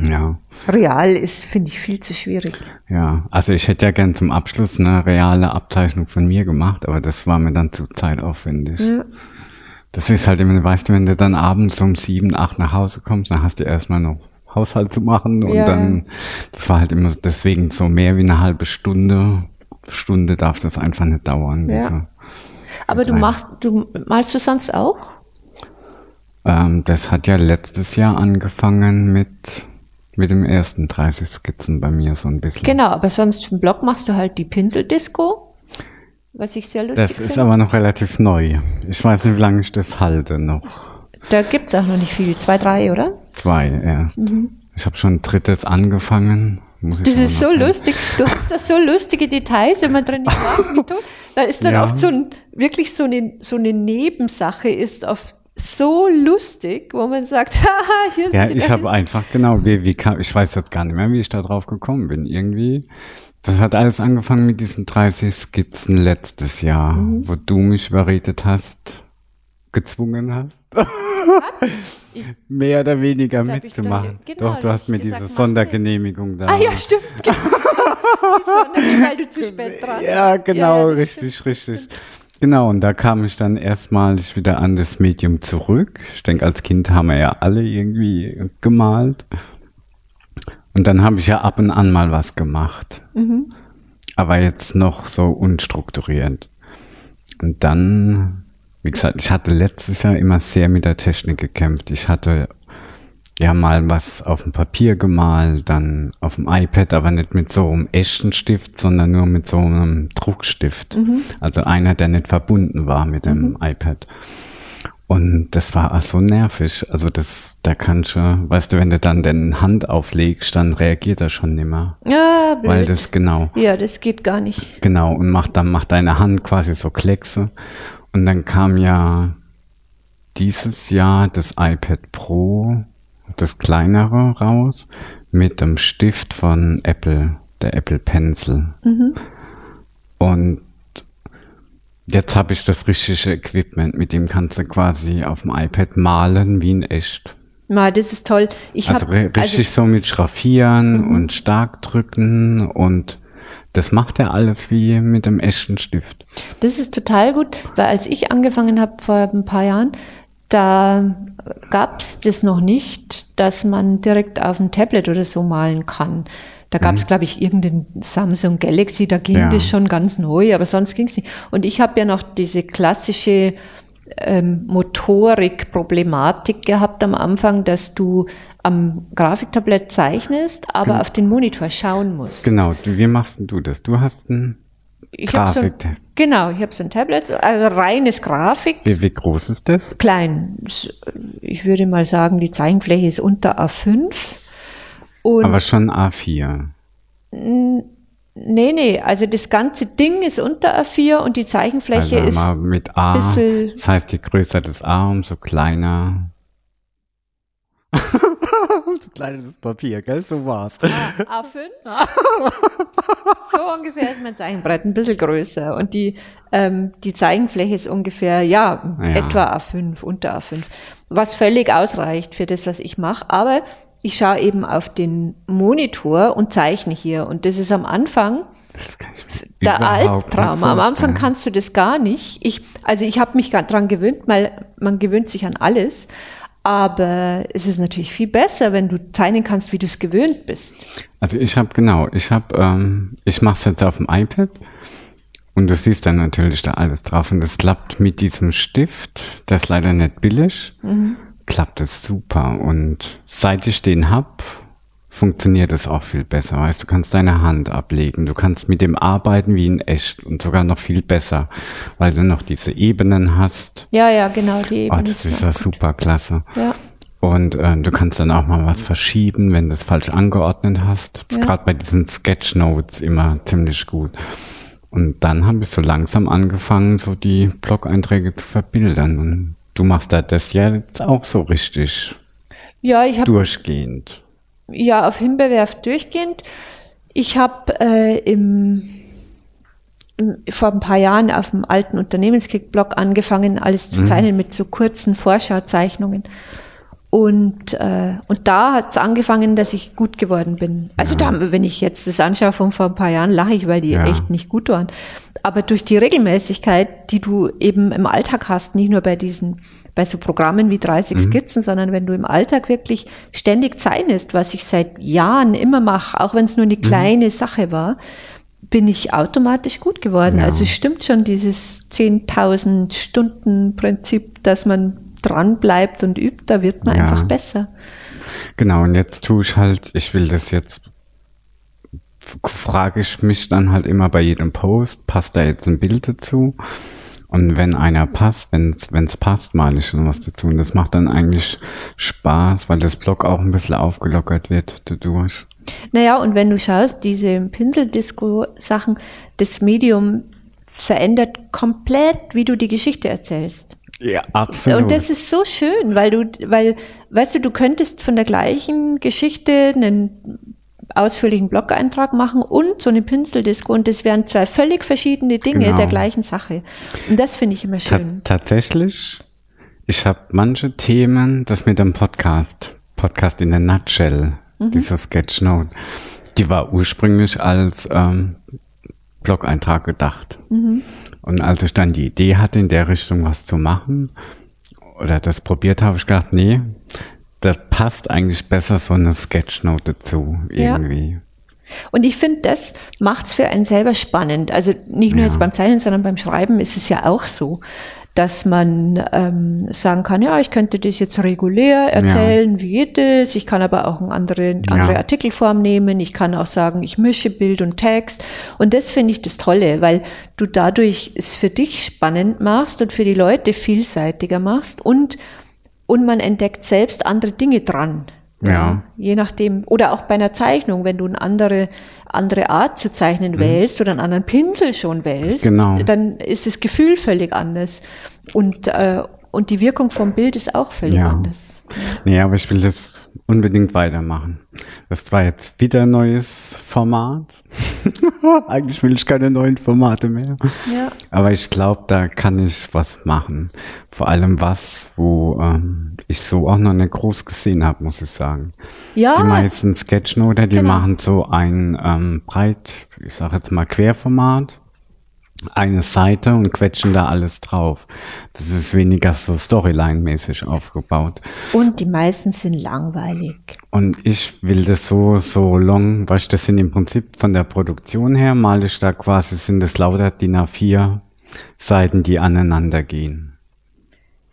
Ja. Real ist, finde ich, viel zu schwierig. Ja, also ich hätte ja gern zum Abschluss eine reale Abzeichnung von mir gemacht, aber das war mir dann zu zeitaufwendig. Ja. Das ist halt immer, weißt du, wenn du dann abends um sieben, acht nach Hause kommst, dann hast du erstmal noch Haushalt zu machen und Ja. dann, das war halt immer deswegen so mehr wie eine halbe Stunde. Stunde darf das einfach nicht dauern. Ja. Aber du machst, du malst du sonst auch? ähm, das hat ja letztes Jahr angefangen mit, mit dem ersten 30 Skizzen bei mir so ein bisschen. Genau, aber sonst den Blog machst du halt die Pinseldisco, was ich sehr lustig Das finde. ist aber noch relativ neu. Ich weiß nicht, wie lange ich das halte noch. da gibt's auch noch nicht viel, zwei, drei, oder? Zwei erst. Ich habe schon ein drittes angefangen. Muss ich Mhm. Das ist so fertig- lustig. Du hast da so lustige Details immer drin. Tot. Da ist dann [laughs] Ja. oft so ein, wirklich so eine, so eine Nebensache ist oft so lustig, wo man sagt, [laughs] haha, hier sind Ja, ich habe einfach, genau, wie, wie kam, ich weiß jetzt gar nicht mehr, wie ich da drauf gekommen bin. Irgendwie, das hat alles angefangen mit diesen 30 Skizzen letztes Jahr, Mhm. wo du mich überredet hast, gezwungen hast, [laughs] mehr oder weniger Da mitzumachen. dann- genau, Doch, du da hast mir gesagt, diese Sondergenehmigung da. Ah ja, stimmt. Genau. [laughs] Die Sonne, weil du zu spät dran Ja, genau, ja, richtig, richtig. Genau, und da kam ich dann erstmalig wieder an das Medium zurück. Ich denke, als Kind haben wir ja alle irgendwie gemalt. Und dann habe ich ja ab und an mal was gemacht. Aber jetzt noch so unstrukturiert. Und dann, wie gesagt, ich hatte letztes Jahr immer sehr mit der Technik gekämpft. Ich hatte ja mal was auf dem Papier gemalt, dann auf dem iPad, aber nicht mit so einem echten Stift, sondern nur mit so einem Druckstift. Also einer, der nicht verbunden war mit dem iPad. Und das war auch so nervig. Also das, da kannst du, weißt du, wenn du dann den Hand auflegst, dann reagiert er schon nimmer. Ja, blöd. Weil das genau, ja, das geht gar nicht. genau, und macht dann macht deine Hand quasi so Kleckse. Und dann kam ja dieses Jahr das iPad Pro, das kleinere raus, mit dem Stift von Apple, der Apple Pencil. Und jetzt habe ich das richtige Equipment, mit dem kannst du quasi auf dem iPad malen wie in echt. Ma, das ist toll. Ich Also hab, ri- richtig so mit Schraffieren und stark drücken und das macht er alles wie mit dem echten Stift. Das ist total gut, weil als ich angefangen habe vor ein paar Jahren, da gab's das noch nicht, dass man direkt auf ein Tablet oder so malen kann. Da gab's, glaube ich, irgendein Samsung Galaxy, da ging Ja. das schon ganz neu, aber sonst ging's nicht. Und ich habe ja noch diese klassische ähm, Motorik-Problematik gehabt am Anfang, dass du am Grafiktablett zeichnest, aber auf den Monitor schauen musst. Genau, wie machst denn du das? Du hast ein Ich hab so ein, genau, ich habe so ein Tablet, also reines Grafik, Wie, wie groß ist das? klein. Ich würde mal sagen, die Zeichenfläche ist unter A5. Und Aber schon A4. nee, nee, also das ganze Ding ist unter A4 und die Zeichenfläche Also ist mit A. bisschen- Das heißt, je größer das A, umso kleiner. Das Papier, gell? So war's. A5. [laughs] so ungefähr ist mein Zeichenbrett, ein bisschen größer. Und die, ähm, die Zeichenfläche ist ungefähr, ja, Ja. etwa A5, unter A5. Was völlig ausreicht für das, was ich mache. Aber ich schaue eben auf den Monitor und zeichne hier. Und das ist am Anfang der Albtraum. Am Anfang kannst du das gar nicht. Ich, also ich habe mich dran gewöhnt, weil man gewöhnt sich an alles. Aber es ist natürlich viel besser, wenn du zeichnen kannst, wie du es gewöhnt bist. Also ich habe genau, ich habe, ähm, ich mache es jetzt auf dem iPad und du siehst dann natürlich da alles drauf und es klappt mit diesem Stift, der ist leider nicht billig, klappt es super und seit ich den hab, funktioniert es auch viel besser, weißt du, kannst deine Hand ablegen, du kannst mit dem arbeiten wie in echt und sogar noch viel besser, weil du noch diese Ebenen hast. Ja, ja, genau. Die Oh, Ebene das ist ja super klasse. Ja. Und äh, du kannst dann auch mal was verschieben, wenn du es falsch angeordnet hast. Das ist Ja. gerade bei diesen Sketchnotes immer ziemlich gut. Und dann habe ich so langsam angefangen, so die Blog-Einträge zu verbildern. Und du machst da das ja jetzt auch so richtig Ja, ich habe durchgehend. Ja auf Himbeerwerf durchgehend. Ich habe äh, im, im vor ein paar Jahren auf dem alten Unternehmenskick-Blog angefangen, alles zu zeichnen mit so kurzen Vorschauzeichnungen. Und, äh, und da hat es angefangen, dass ich gut geworden bin. Also da, wenn ich jetzt das anschaue von vor ein paar Jahren, lache ich, weil die Ja. echt nicht gut waren. Aber durch die Regelmäßigkeit, die du eben im Alltag hast, nicht nur bei diesen, bei so Programmen wie 30 Skizzen, sondern wenn du im Alltag wirklich ständig zeichnest, was ich seit Jahren immer mache, auch wenn es nur eine kleine Sache war, bin ich automatisch gut geworden. Ja. Also es stimmt schon dieses 10.000 Stunden Prinzip, dass man dran bleibt und übt, da wird man Ja. einfach besser. Genau, und jetzt tue ich halt, ich will das jetzt, frage ich mich dann halt immer bei jedem Post, passt da jetzt ein Bild dazu? Und wenn einer passt, wenn es passt, male ich schon was dazu. Und das macht dann eigentlich Spaß, weil das Blog auch ein bisschen aufgelockert wird dadurch. Naja, und wenn du schaust, diese Pinseldisco-Sachen, das Medium verändert komplett, wie du die Geschichte erzählst. Ja, absolut. Und das ist so schön, weil du, weil, weißt du, du könntest von der gleichen Geschichte einen ausführlichen Blog-Eintrag machen und so eine Pinseldisco und das wären zwei völlig verschiedene Dinge Genau. der gleichen Sache. Und das finde ich immer Ta schön. tatsächlich, ich habe manche Themen, das mit dem Podcast, Podcast in der Nutshell, dieser Sketchnote, die war ursprünglich als ähm, Blog-Eintrag gedacht. Und als ich dann die Idee hatte, in der Richtung was zu machen, oder das probiert habe, ich gedacht, nee, das passt eigentlich besser so eine Sketchnote Ja. irgendwie. Und ich finde, das macht's für einen selber spannend. Also nicht nur Ja. jetzt beim Zeichnen, sondern beim Schreiben ist es ja auch so, dass man ähm, sagen kann, ja, ich könnte das jetzt regulär erzählen, ja. wie geht es, ich kann aber auch eine andere, andere ja. Artikelform nehmen, ich kann auch sagen, ich mische Bild und Text und das finde ich das Tolle, weil du dadurch es für dich spannend machst und für die Leute vielseitiger machst und, und man entdeckt selbst andere Dinge dran. Ja. Je nachdem, oder auch bei einer Zeichnung, wenn du eine andere, andere Art zu zeichnen mhm. wählst oder einen anderen Pinsel schon wählst, genau. dann ist das Gefühl völlig anders. Und, äh, und die Wirkung vom Bild ist auch völlig ja. anders. Nee, aber ich will das unbedingt weitermachen. Das war jetzt wieder ein neues Format. [laughs] Eigentlich will ich keine neuen Formate mehr. Ja. Aber ich glaube, da kann ich was machen. Vor allem was, wo ähm, ich so auch noch nicht groß gesehen habe, muss ich sagen. Ja. Die meisten Sketchnoter, die genau. machen so ein ähm, breit, ich sage jetzt mal Querformat eine Seite und quetschen da alles drauf. Das ist weniger so Storyline-mäßig aufgebaut. Und die meisten sind langweilig. Und ich will das so, so long, weißt das sind im Prinzip von der Produktion her, male ich da quasi, sind das lauter DIN A4 Seiten, die aneinander gehen.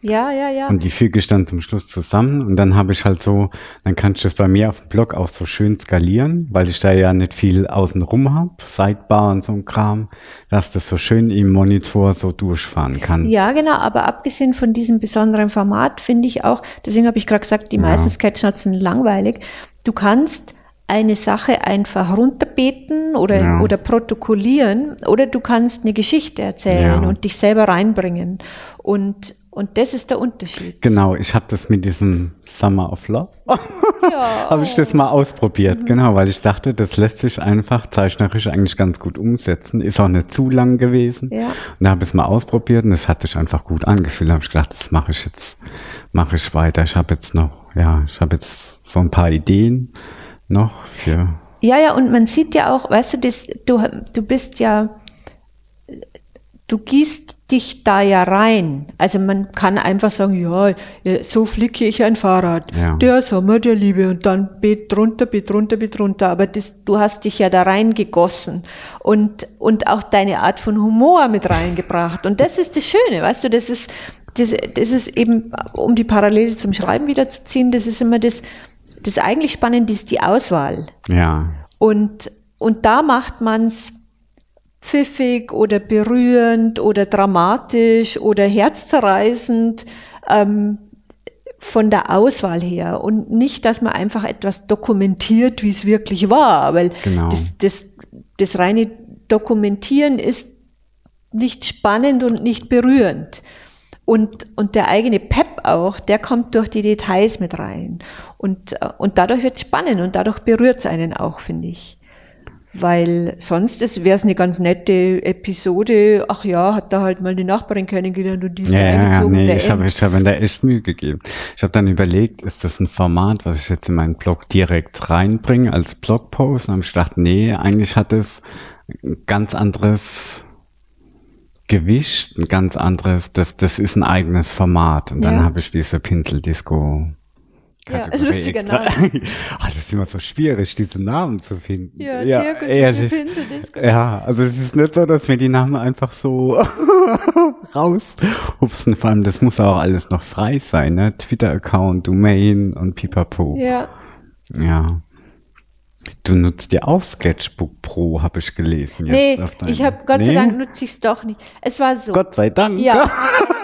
Ja, ja, ja. Und die füge ich dann zum Schluss zusammen und dann habe ich halt so, dann kann ich das bei mir auf dem Blog auch so schön skalieren, weil ich da ja nicht viel außenrum habe, Sidebar und so ein Kram, dass das so schön im Monitor so durchfahren kann. Ja, genau, aber abgesehen von diesem besonderen Format finde ich auch, deswegen habe ich gerade gesagt, die meisten ja. Sketchnotes sind langweilig. Du kannst eine Sache einfach runterbeten oder, ja. oder protokollieren oder du kannst eine Geschichte erzählen ja. und dich selber reinbringen. Und und das ist der Unterschied. Genau, ich habe das mit diesem Summer of Love. [laughs] Ja. [laughs] habe ich das mal ausprobiert, mhm. genau, weil ich dachte, das lässt sich einfach zeichnerisch eigentlich ganz gut umsetzen. Ist auch nicht zu lang gewesen. Ja. Und da habe ich es mal ausprobiert und es hat sich einfach gut angefühlt. Da habe ich gedacht, das mache ich jetzt, mache ich weiter. Ich habe jetzt noch, ja, ich habe jetzt so ein paar Ideen noch für. Ja, ja, und man sieht ja auch, weißt du, das, du, du bist ja du gießt dich da ja rein. Also man kann einfach sagen, ja, so flicke ich ein Fahrrad. Ja. Der Sommer der Liebe und dann bet drunter, bet drunter, bet drunter. Aber das, du hast dich ja da reingegossen und, und auch deine Art von Humor mit reingebracht. Und das ist das Schöne, weißt du, das ist, das, das ist eben, um die Parallele zum Schreiben wiederzuziehen, das ist immer das, das eigentlich Spannende ist die Auswahl. Ja. Und, und da macht man's pfiffig oder berührend oder dramatisch oder herzzerreißend ähm, von der Auswahl her und nicht, dass man einfach etwas dokumentiert, wie es wirklich war, weil genau. das, das, das reine Dokumentieren ist nicht spannend und nicht berührend. Und, und der eigene Pep auch, der kommt durch die Details mit rein. Und, und dadurch wird es spannend und dadurch berührt es einen auch, finde ich weil sonst wäre es eine ganz nette Episode. Ach ja, hat da halt mal die Nachbarin kennengelernt und die ist ja, da eingezogen. Ja, nee, ich habe ich hab da echt Mühe gegeben. Ich habe dann überlegt, ist das ein Format, was ich jetzt in meinen Blog direkt reinbringe als Blogpost? Und habe ich gedacht, nee, eigentlich hat es ein ganz anderes Gewicht, ein ganz anderes, das, das ist ein eigenes Format. Und dann ja. habe ich diese Pinseldisco Kategorie ja, lustiger extra. Name. [laughs] ah, das ist immer so schwierig, diese Namen zu finden. Ja, ja Zirkus ehrlich. Ja, also es ist nicht so, dass wir die Namen einfach so [laughs] raushupsen. Vor allem, das muss auch alles noch frei sein, ne? Twitter-Account, Domain und pipapo. Ja. Ja. Du nutzt ja auch Sketchbook Pro, habe ich gelesen. Jetzt nee, ich habe Gott nee? sei Dank nutze ich es doch nicht. Es war so. Gott sei Dank. Ja.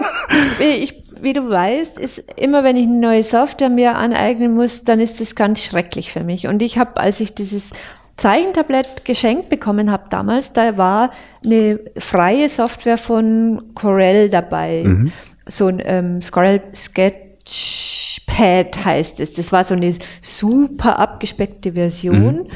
[laughs] ich wie du weißt, ist immer, wenn ich eine neue Software mir aneignen muss, dann ist das ganz schrecklich für mich. Und ich habe, als ich dieses Zeichentablett geschenkt bekommen habe damals, da war eine freie Software von Corel dabei. Mhm. So ein ähm, Corel Sketchpad heißt es. Das war so eine super abgespeckte Version. Mhm.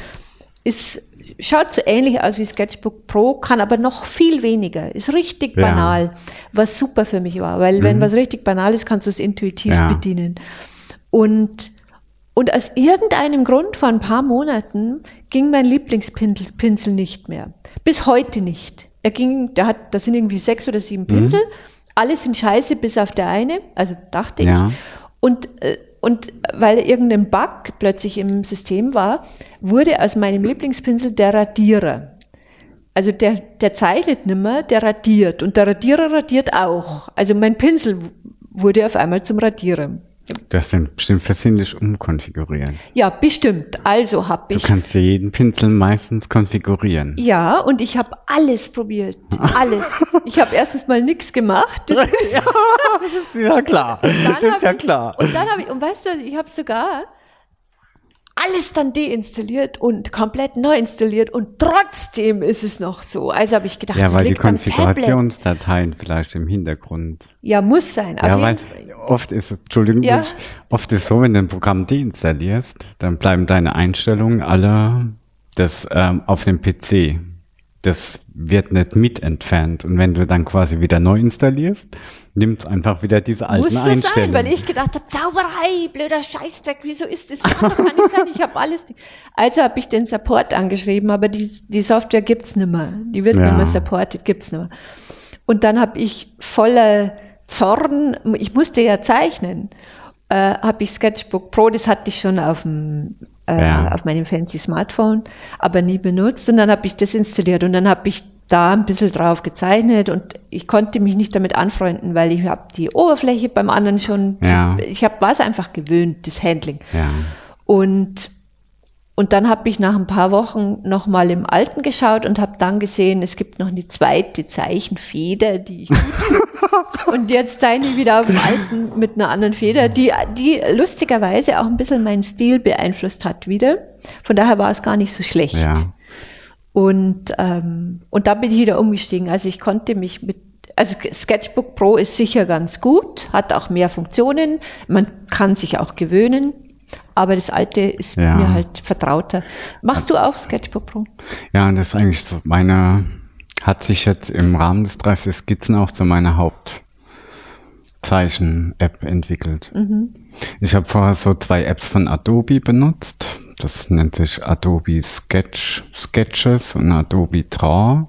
Ist schaut so ähnlich aus wie Sketchbook Pro, kann aber noch viel weniger. Ist richtig banal, ja. was super für mich war, weil mhm. wenn was richtig banal ist, kannst du es intuitiv ja. bedienen. Und, und aus irgendeinem Grund vor ein paar Monaten ging mein Lieblingspinsel nicht mehr. Bis heute nicht. Er ging, der hat, da sind irgendwie sechs oder sieben Pinsel. Mhm. Alle sind scheiße, bis auf der eine. Also dachte ja. ich. Und äh, und weil irgendein Bug plötzlich im System war, wurde aus meinem Lieblingspinsel der Radierer. Also der, der zeichnet nimmer, der radiert. Und der Radierer radiert auch. Also mein Pinsel wurde auf einmal zum Radieren. Das sind bestimmt versehentlich umkonfigurieren. Ja, bestimmt. Also habe Du ich. kannst ja jeden Pinsel meistens konfigurieren. Ja, und ich habe alles probiert. Alles. [laughs] Ich habe erstens mal nichts gemacht. Das, [laughs] Das ist ja klar. dann hab ich, Und dann habe ich, und weißt du, ich habe sogar alles dann deinstalliert und komplett neu installiert und trotzdem ist es noch so. Also habe ich gedacht, Ja, das weil die liegt Tablet. Konfigurationsdateien vielleicht im Hintergrund. Ja, muss sein. Ja, weil oft ist es, Entschuldigung, Ja. oft ist so, wenn du ein Programm deinstallierst, dann bleiben deine Einstellungen alle das ähm, auf dem PC. Das wird nicht mit entfernt. Und wenn du dann quasi wieder neu installierst, nimmt einfach wieder diese alten Muss so Einstellungen. sein, weil ich gedacht habe, Zauberei, blöder Scheißdreck, wieso ist das? Kann nicht sein, ich habe alles. Also habe ich den Support angeschrieben, aber die, die Software gibt's nimmer. Die wird Ja. nimmer supported, gibt's nimmer. Und dann habe ich voller Zorn, ich musste ja zeichnen, äh, habe ich Sketchbook Pro, das hatte ich schon auf dem äh, Ja. auf meinem fancy Smartphone, aber nie benutzt. Und dann habe ich das installiert und dann habe ich da ein bisschen drauf gezeichnet und ich konnte mich nicht damit anfreunden, weil ich habe die Oberfläche beim anderen schon, Ja. ich habe war es einfach gewöhnt, das Handling. ja. Und und dann habe ich nach ein paar Wochen noch mal im Alten geschaut und habe dann gesehen, es gibt noch eine zweite Zeichenfeder, die ich. Und jetzt zeichne ich wieder auf dem Alten mit einer anderen Feder, die, die lustigerweise auch ein bisschen meinen Stil beeinflusst hat wieder. Von daher war es gar nicht so schlecht. ja. Und, ähm, und da bin ich wieder umgestiegen. Also ich konnte mich mit, also Sketchbook Pro ist sicher ganz gut, hat auch mehr Funktionen. Man kann sich auch gewöhnen. Aber das alte ist Ja. mir halt vertrauter. Machst du auch Sketchbook Pro? Ja, und das ist eigentlich so meine, hat sich jetzt im Rahmen des 30 Skizzen auch zu meiner Hauptzeichen-App entwickelt. Ich habe vorher so zwei Apps von Adobe benutzt. Das nennt sich Adobe Sketch, Sketches und Adobe Draw.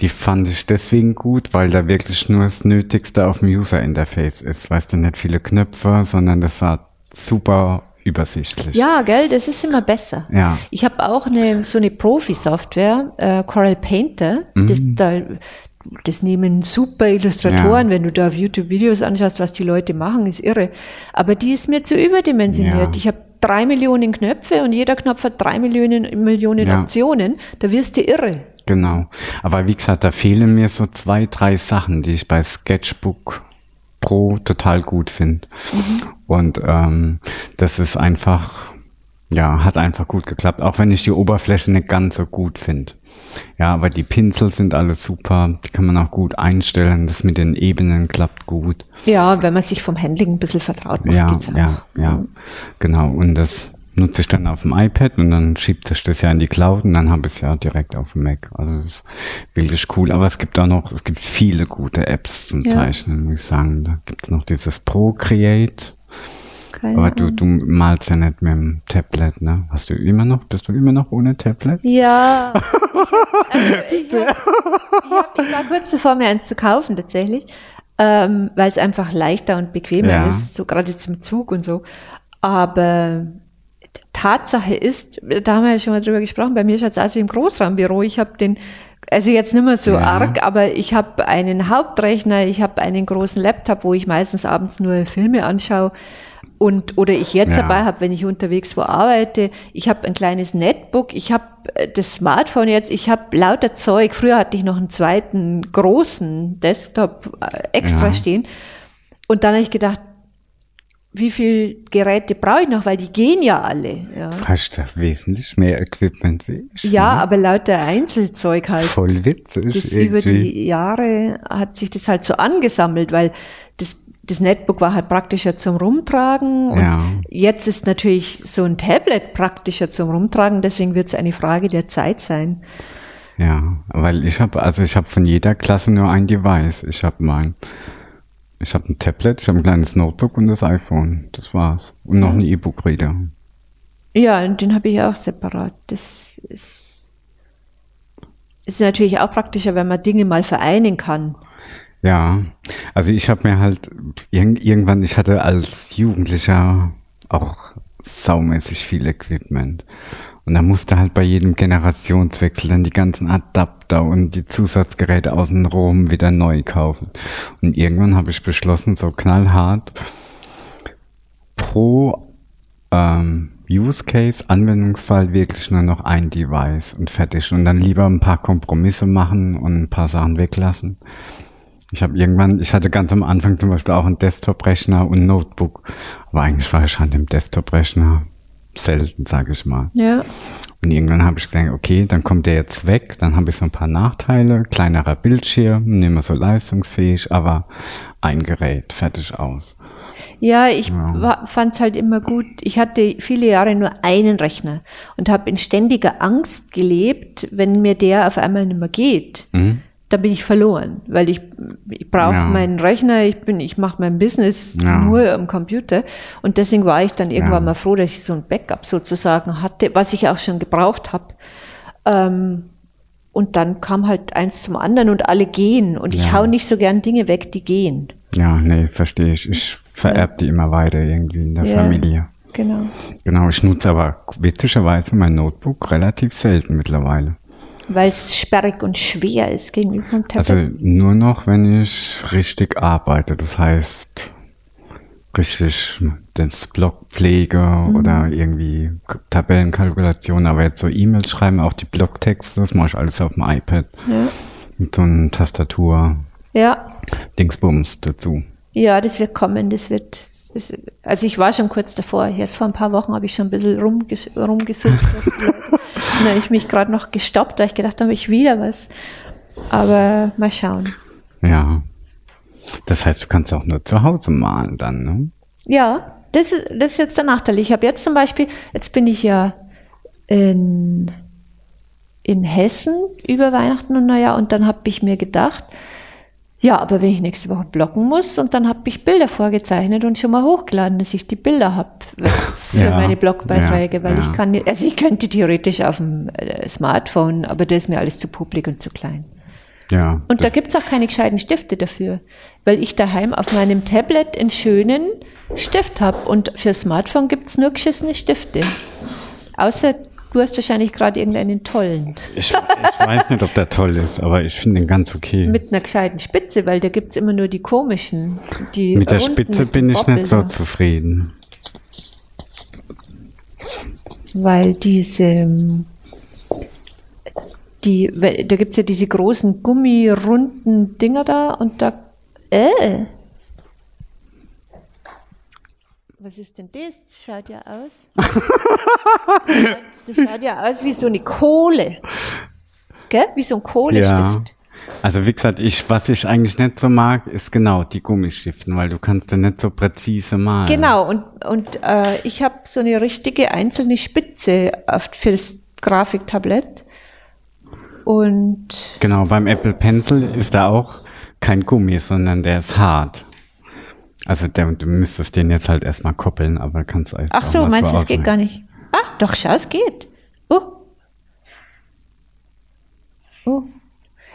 Die fand ich deswegen gut, weil da wirklich nur das Nötigste auf dem User-Interface ist. Weißt du, nicht viele Knöpfe, sondern das war super übersichtlich. Ja, gell, das ist immer besser. Ja. Ich habe auch eine, so eine Profi-Software, äh, Coral Painter. Das, da, das nehmen super Illustratoren, Mhm. Ja. wenn du da auf YouTube Videos anschaust, was die Leute machen, ist irre. Aber die ist mir zu überdimensioniert. Ja. Ich habe drei Millionen Knöpfe und jeder Knopf hat drei Millionen, Millionen Ja. Optionen. Da wirst du irre. Genau. Aber wie gesagt, da fehlen mir so zwei, drei Sachen, die ich bei Sketchbook Pro total gut finde. Und ähm, das ist einfach, ja, hat einfach gut geklappt, auch wenn ich die Oberfläche nicht ganz so gut finde. Ja, aber die Pinsel sind alle super, die kann man auch gut einstellen, das mit den Ebenen klappt gut. Ja, wenn man sich vom Handling ein bisschen vertraut macht, Ja, geht's auch. ja, ja, genau. Und das nutze ich dann auf dem iPad und dann schiebt sich das ja in die Cloud und dann habe ich es ja direkt auf dem Mac. Also das ist wirklich cool. Aber es gibt auch noch, es gibt viele gute Apps zum Ja. Zeichnen, muss ich sagen. Da gibt's noch dieses Procreate. Keine Aber du, du malst ja nicht mit dem Tablet, ne? Hast du immer noch, bist du immer noch ohne Tablet? Ja, ich, [laughs] also ich, hab, ich, hab, ich war kurz davor, mir eins zu kaufen tatsächlich, ähm, weil es einfach leichter und bequemer Ja. ist, so gerade jetzt im Zug und so. Aber Tatsache ist, da haben wir ja schon mal drüber gesprochen, bei mir schaut es aus wie im Großraumbüro. Ich habe den, also jetzt nicht mehr so Ja. arg, aber ich habe einen Hauptrechner, ich habe einen großen Laptop, wo ich meistens abends nur Filme anschaue. Und, oder ich jetzt Ja. dabei habe, wenn ich unterwegs wo arbeite. Ich habe ein kleines Netbook, ich habe äh, das Smartphone jetzt, ich habe lauter Zeug. Früher hatte ich noch einen zweiten großen Desktop äh, extra Ja. stehen. Und dann habe ich gedacht, wie viel Geräte brauche ich noch, weil die gehen ja alle. Ja, Du hast ja wesentlich mehr Equipment wie ich. ja ne? aber lauter Einzelzeug halt. Voll witzig. Das über die Jahre hat sich das halt so angesammelt, weil das, das Netbook war halt praktischer zum Rumtragen und Ja. jetzt ist natürlich so ein Tablet praktischer zum Rumtragen, deswegen wird es eine Frage der Zeit sein. Ja, weil ich habe, also ich habe von jeder Klasse nur ein Device. Ich habe mein, ich habe ein Tablet, ich habe ein kleines Notebook und das iPhone. Das war's. Und noch ein E-Book-Reader. Ja, und den habe ich auch separat. Das ist, ist natürlich auch praktischer, wenn man Dinge mal vereinen kann. Ja, also ich habe mir halt irg irgendwann, ich hatte als Jugendlicher auch saumäßig viel Equipment. Und dann musste halt bei jedem Generationswechsel dann die ganzen Adapter und die Zusatzgeräte außenrum wieder neu kaufen. Und irgendwann habe ich beschlossen, so knallhart pro ähm, Use Case, Anwendungsfall wirklich nur noch ein Device und fertig. Und dann lieber ein paar Kompromisse machen und ein paar Sachen weglassen. Ich habe irgendwann, ich hatte ganz am Anfang zum Beispiel auch einen Desktop-Rechner und ein Notebook. Aber eigentlich war ich an dem Desktop-Rechner selten, sage ich mal. Ja. Und irgendwann habe ich gedacht, okay, dann kommt der jetzt weg, dann habe ich so ein paar Nachteile, kleinerer Bildschirm, nicht mehr so leistungsfähig, aber ein Gerät, fertig aus. Ja, ich ja. fand es halt immer gut. Ich hatte viele Jahre nur einen Rechner und habe in ständiger Angst gelebt, wenn mir der auf einmal nicht mehr geht. Mhm. Da bin ich verloren, weil ich, ich brauche ja. meinen Rechner, ich bin, ich mache mein Business ja. nur am Computer und deswegen war ich dann irgendwann mal froh, dass ich so ein Backup sozusagen hatte, was ich auch schon gebraucht habe. Ähm, und dann kam halt eins zum anderen und alle gehen und ich hau nicht so gern Dinge weg, die gehen. Ja, nee, verstehe ich. Ich vererbe die immer weiter irgendwie in der ja, Familie. Genau. Genau, ich nutze aber witzigerweise mein Notebook relativ selten mittlerweile. Weil es sperrig und schwer ist gegenüber dem Tablet? Also nur noch, wenn ich richtig arbeite. Das heißt, richtig das Blogpflege mhm. oder irgendwie Tabellenkalkulation, aber jetzt so E-Mails schreiben, auch die Blogtexte, das mache ich alles auf dem iPad. Ja. Mit so einer Tastatur. Ja. Dingsbums dazu. Ja, das wird kommen, das wird, das, also ich war schon kurz davor, hier vor ein paar Wochen habe ich schon ein bisschen rumges rumgesucht. [laughs] dann habe ich mich gerade noch gestoppt, weil ich gedacht habe, ich wieder was. Aber mal schauen. Ja. Das heißt, du kannst auch nur zu Hause malen dann, ne? Ja, das ist, das ist jetzt der Nachteil. Ich habe jetzt zum Beispiel, jetzt bin ich ja in, in Hessen über Weihnachten und Neujahr und dann habe ich mir gedacht, ja, aber wenn ich nächste Woche blocken muss und dann habe ich Bilder vorgezeichnet und schon mal hochgeladen, dass ich die Bilder habe für ja, meine Blogbeiträge, ja, weil ja. ich kann, also ich könnte theoretisch auf dem äh, Smartphone, aber das ist mir alles zu publik und zu klein. Ja. Und da gibt's auch keine gescheiten Stifte dafür, weil ich daheim auf meinem Tablet einen schönen Stift habe und für Smartphone gibt's nur geschissene Stifte. Außer Du hast wahrscheinlich gerade irgendeinen tollen. Ich, ich weiß nicht, ob der toll ist, aber ich finde den ganz okay. Mit einer gescheiten Spitze, weil da gibt's immer nur die komischen. Die mit der Spitze bin ich nicht so zufrieden. Weil diese, die, da gibt's ja diese großen gummirunden Dinger da und da, äh, was ist denn das? Das schaut ja aus. [laughs] das schaut ja aus wie so eine Kohle. Gell? Wie so ein Kohlestift. Ja. Also wie gesagt, ich, was ich eigentlich nicht so mag, ist genau die Gummistiften, weil du kannst ja nicht so präzise malen. Genau, und, und äh, ich habe so eine richtige einzelne Spitze auf, für das Grafiktablett. Und genau, beim Apple Pencil ist da auch kein Gummi, sondern der ist hart. Also der, du müsstest den jetzt halt erstmal koppeln, aber kannst eigentlich Ach so, meinst du, es geht gar nicht? Ah, doch, schau, es geht. Oh. Oh.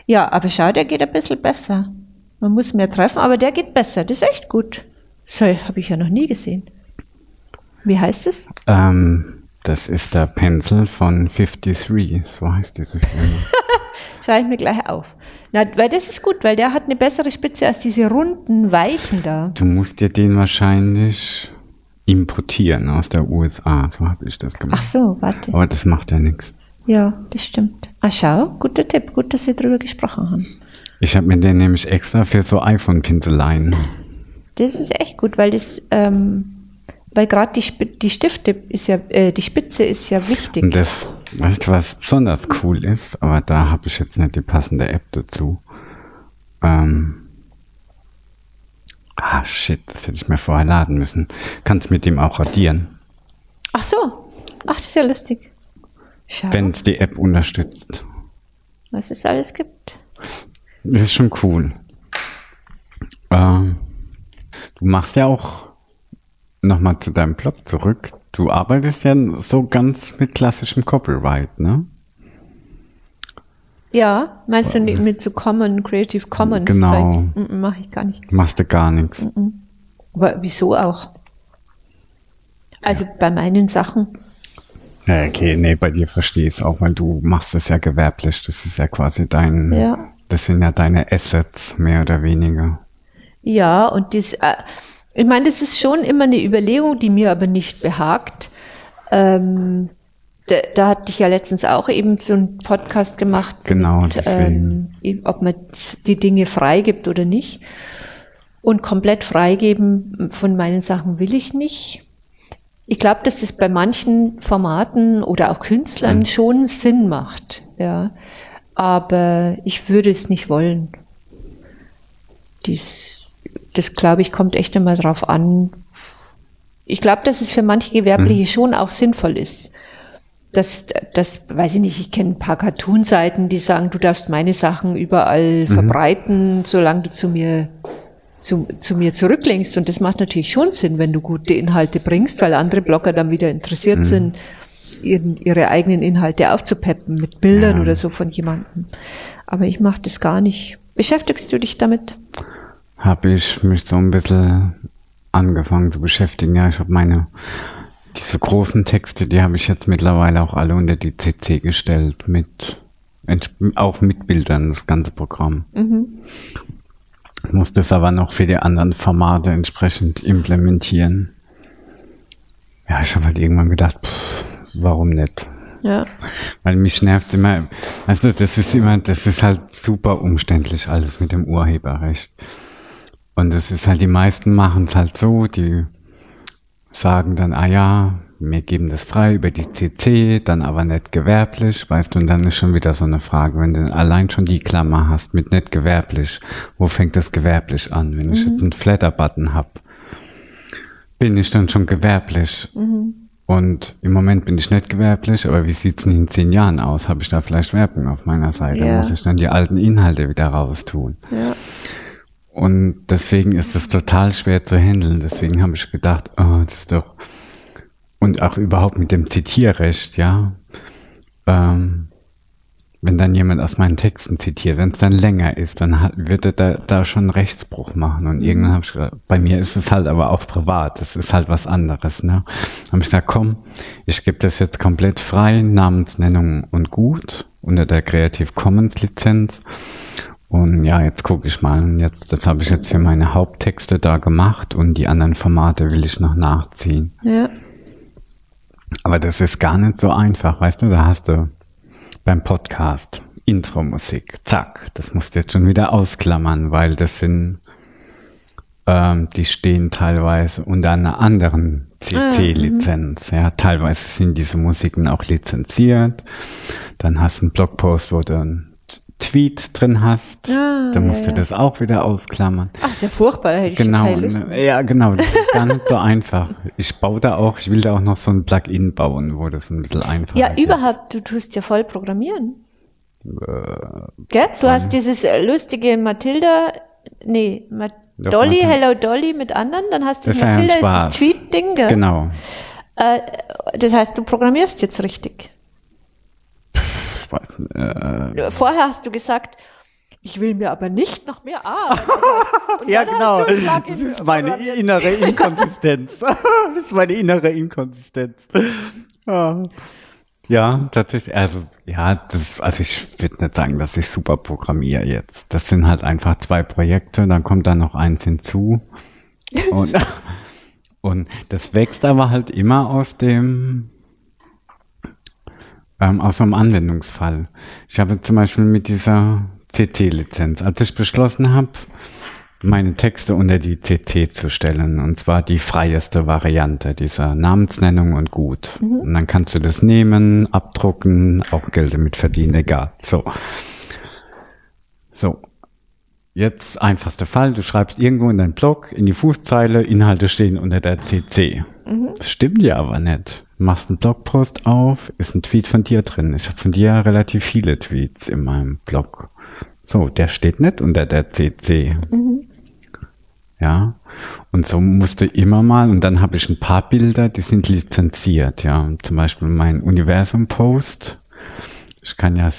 Ja, aber schau, der geht ein bisschen besser. Man muss mehr treffen, aber der geht besser. Das ist echt gut. So habe ich ja noch nie gesehen. Wie heißt es? Ähm, das ist der Pencil von 53, so heißt diese Firma. [laughs] Schreibe ich mir gleich auf. Na, weil das ist gut, weil der hat eine bessere Spitze als diese runden, weichen da. Du musst dir den wahrscheinlich importieren aus der USA. So habe ich das gemacht. Ach so, warte. Aber das macht ja nichts. Ja, das stimmt. Ah, schau, guter Tipp. Gut, dass wir darüber gesprochen haben. Ich habe mir den nämlich extra für so iPhone-Pinseleien. Das ist echt gut, weil das ähm, weil gerade die, die Stifte ist ja, äh, die Spitze ist ja wichtig. Und das, weißt du, was besonders cool ist, aber da habe ich jetzt nicht die passende App dazu. Ähm, ah, shit, das hätte ich mir vorher laden müssen. Kannst mit dem auch radieren. Ach so. Ach, das ist ja lustig. Wenn es die App unterstützt. Was es alles gibt. Das ist schon cool. Ähm, du machst ja auch nochmal zu deinem Blog zurück. Du arbeitest ja so ganz mit klassischem Copyright, ne? Ja, meinst du mit so Common, Creative Commons? Genau. -mm, Mache ich gar nicht. Machst du gar nichts. Aber wieso auch? Also ja. bei meinen Sachen. Ja, okay, nee, bei dir verstehe ich es auch, weil du machst es ja gewerblich. Das ist ja quasi dein, Ja. das sind ja deine Assets, mehr oder weniger. Ja, und dies, äh, ich meine, das ist schon immer eine Überlegung, die mir aber nicht behagt. Ähm, da, da hatte ich ja letztens auch eben so einen Podcast gemacht, Genau, mit, ähm, ob man die Dinge freigibt oder nicht. Und komplett freigeben von meinen Sachen will ich nicht. Ich glaube, dass es bei manchen Formaten oder auch Künstlern Mhm. schon Sinn macht, ja. Aber ich würde es nicht wollen. Dies, das glaube ich, kommt echt einmal drauf an. Ich glaube, dass es für manche Gewerbliche schon auch sinnvoll ist. Das, das weiß ich nicht, ich kenne ein paar Cartoon-Seiten, die sagen, du darfst meine Sachen überall verbreiten, solange du zu mir zu, zu mir zurücklenkst. Und das macht natürlich schon Sinn, wenn du gute Inhalte bringst, weil andere Blogger dann wieder interessiert sind, ihren, ihre eigenen Inhalte aufzupeppen mit Bildern Ja. oder so von jemandem. Aber ich mache das gar nicht. Beschäftigst du dich damit? Habe ich mich so ein bisschen angefangen zu beschäftigen. Ja, ich habe meine, diese großen Texte, die habe ich jetzt mittlerweile auch alle unter die CC gestellt, mit, auch mit Bildern, das ganze Programm. Muss das aber noch für die anderen Formate entsprechend implementieren. Ja, ich habe halt irgendwann gedacht, pff, warum nicht? Ja. Weil mich nervt immer, du, das ist immer, das ist halt super umständlich alles mit dem Urheberrecht. Und es ist halt, die meisten machen es halt so, die sagen dann, ah ja, wir geben das frei über die CC, dann aber nicht gewerblich, weißt du, und dann ist schon wieder so eine Frage, wenn du allein schon die Klammer hast mit nicht gewerblich, wo fängt das gewerblich an? Wenn ich jetzt einen Flatter-Button hab, bin ich dann schon gewerblich? Und im Moment bin ich nicht gewerblich, aber wie sieht's denn in zehn Jahren aus? Habe ich da vielleicht Werbung auf meiner Seite? Ja. Muss ich dann die alten Inhalte wieder raustun? Ja. Und deswegen ist es total schwer zu handeln. Deswegen habe ich gedacht, oh, das ist doch und auch überhaupt mit dem Zitierrecht, ja. Ähm, wenn dann jemand aus meinen Texten zitiert, wenn es dann länger ist, dann hat, wird er da, da schon einen Rechtsbruch machen. Und irgendwann habe ich gedacht, bei mir ist es halt aber auch privat, das ist halt was anderes. Ne? habe ich gesagt, komm, ich gebe das jetzt komplett frei, Namensnennung und gut, unter der Creative Commons Lizenz. Und ja, jetzt gucke ich mal. Und Jetzt, das habe ich jetzt für meine Haupttexte da gemacht und die anderen Formate will ich noch nachziehen. Ja. Aber das ist gar nicht so einfach, weißt du, da hast du beim Podcast Intro-Musik, zack, das musst du jetzt schon wieder ausklammern, weil das sind, ähm, die stehen teilweise unter einer anderen CC-Lizenz, ja, teilweise sind diese Musiken auch lizenziert, dann hast du einen Blogpost, wo du Tweet drin hast, Ah, dann musst ja, du ja. das auch wieder ausklammern. Ach, ist ja furchtbar, da hätte ich Genau, ja, genau, das ist gar nicht so einfach. Ich baue da auch, ich will da auch noch so ein Plugin bauen, wo das ein bisschen einfacher Ja, wird. überhaupt, du tust ja voll programmieren. Äh, Gell? Du hast dieses äh, lustige Matilda, nee, Ma Doch, Dolly, Matilda. Hello Dolly mit anderen, dann hast du Das ist ein Matilda, Spaß. dieses Tweet-Ding? Genau. Äh, das heißt, du programmierst jetzt richtig. Weiß, äh, Vorher hast du gesagt, ich will mir aber nicht noch mehr A. [laughs] Und ja, genau. Das ist meine innere Inkonsistenz. [laughs] Das ist meine innere Inkonsistenz. Ah. Ja, tatsächlich. Also, ja, das, also ich würde nicht sagen, dass ich super programmiere jetzt. Das sind halt einfach zwei Projekte, dann kommt da noch eins hinzu. Und, [laughs] und das wächst aber halt immer aus dem, ähm, aus einem Anwendungsfall. Ich habe zum Beispiel mit dieser CC-Lizenz, als ich beschlossen habe, meine Texte unter die CC zu stellen, und zwar die freieste Variante dieser Namensnennung und gut. Und dann kannst du das nehmen, abdrucken, auch Geld damit verdienen, egal. So. So. Jetzt einfachster Fall, du schreibst irgendwo in deinen Blog, in die Fußzeile, Inhalte stehen unter der CC. Das stimmt ja aber nicht. Machst einen Blogpost auf, ist ein Tweet von dir drin. Ich habe von dir relativ viele Tweets in meinem Blog. So, der steht nicht unter der CC. Ja. Und so musste immer mal, und dann habe ich ein paar Bilder, die sind lizenziert, ja. Zum Beispiel mein Universum-Post. Ich kann ja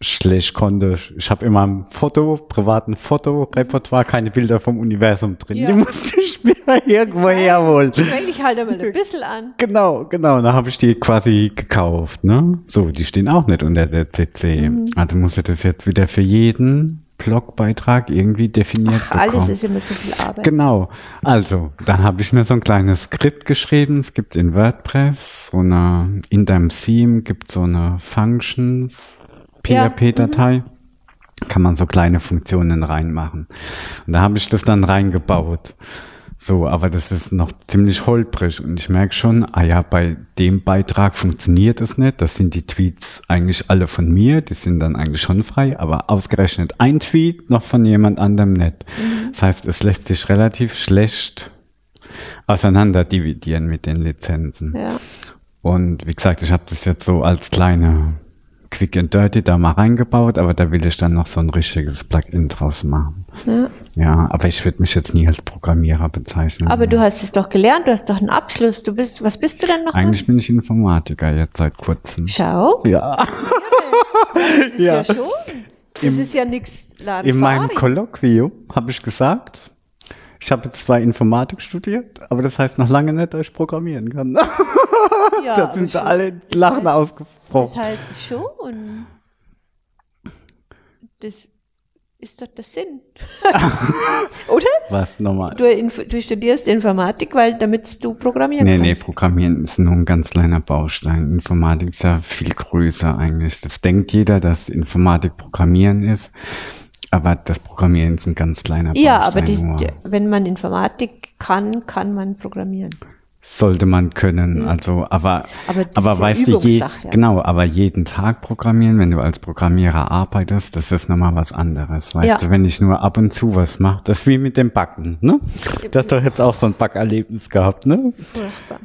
schlecht konnte. Ich habe immer ein Foto, privaten Fotorepertoire, keine Bilder vom Universum drin. Ja. Die musste ich mir [laughs] irgendwo herholen. Streng dich halt einmal ein bisschen an. Genau, genau. Da habe ich die quasi gekauft. Ne? So, die stehen auch nicht unter der CC. Mhm. Also muss ich das jetzt wieder für jeden Blogbeitrag irgendwie definiert Ach, alles bekommen. ist immer so viel Arbeit. Genau. Also, dann habe ich mir so ein kleines Skript geschrieben. Es gibt in WordPress so eine, in deinem Theme gibt so eine Functions Ja, PHP-Datei. Kann man so kleine Funktionen reinmachen. Und da habe ich das dann reingebaut. So, aber das ist noch ziemlich holprig und ich merke schon, ah ja, bei dem Beitrag funktioniert es nicht. Das sind die Tweets eigentlich alle von mir, die sind dann eigentlich schon frei, aber ausgerechnet ein Tweet noch von jemand anderem nicht. Das heißt, es lässt sich relativ schlecht auseinander dividieren mit den Lizenzen. Ja. Und wie gesagt, ich habe das jetzt so als kleine Quick and Dirty da mal reingebaut, aber da will ich dann noch so ein richtiges Plugin draus machen. Ja. Ja, aber ich würde mich jetzt nie als Programmierer bezeichnen. Aber du hast es doch gelernt, du hast doch einen Abschluss. Du bist, was bist du denn noch? Eigentlich bin ich Informatiker jetzt seit kurzem. Schau, Ja. das ist ja, Ja. schon. Das ist ja nichts In meinem. Kolloquium habe ich gesagt, ich habe jetzt zwar Informatik studiert, aber das heißt noch lange nicht, dass ich programmieren kann. Ja, [laughs] da sind sie alle Lachen heißt- ausgebrochen. Das heißt schon. Das ist doch der Sinn. [laughs] Oder? Was nochmal? Du, du studierst Informatik, weil damit du programmieren Nee, nee, kannst. Programmieren ist nur ein ganz kleiner Baustein. Informatik ist ja viel größer eigentlich. Das denkt jeder, dass Informatik Programmieren ist. Aber das Programmieren ist ein ganz kleiner Baustein. Ja, aber die, wenn man Informatik kann, kann man programmieren. Sollte man können, also, aber, Aber das aber weißt du, je, ja. genau, aber jeden Tag programmieren, wenn du als Programmierer arbeitest, das ist nochmal was anderes. Weißt Ja. du, wenn ich nur ab und zu was mache, das ist wie mit dem Backen, ne? Du hast doch jetzt auch so ein Backerlebnis gehabt, ne? Furchtbar.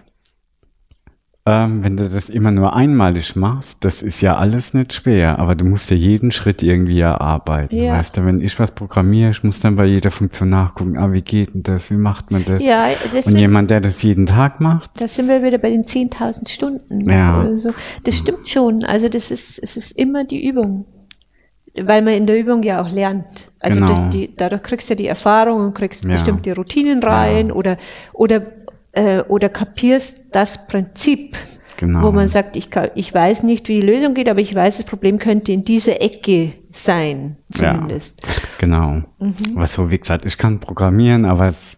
Ähm, wenn du das immer nur einmalig machst, das ist ja alles nicht schwer, aber du musst ja jeden Schritt irgendwie erarbeiten. Ja. Weißt du, wenn ich was programmiere, ich muss dann bei jeder Funktion nachgucken, ah, wie geht denn das, wie macht man das? Ja, das Und sind, jemand, der das jeden Tag macht, da sind wir wieder bei den 10.000 Stunden. Ja. Oder so. Das stimmt schon. Also das ist, es ist immer die Übung. Weil man in der Übung ja auch lernt. Also Genau. die, dadurch kriegst du ja die Erfahrung und kriegst Ja. bestimmte Routinen rein oder, oder, äh, oder kapierst das Prinzip. Genau. Wo man sagt, ich, kann, ich weiß nicht, wie die Lösung geht, aber ich weiß, das Problem könnte in dieser Ecke sein, zumindest. Ja, genau. Mhm. Was so, wie gesagt, ich kann programmieren, aber es,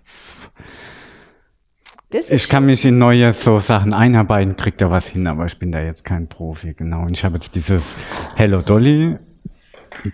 ich kann mich in neue so Sachen einarbeiten, krieg da was hin, aber ich bin da jetzt kein Profi, genau. Und ich habe jetzt dieses Hello Dolly,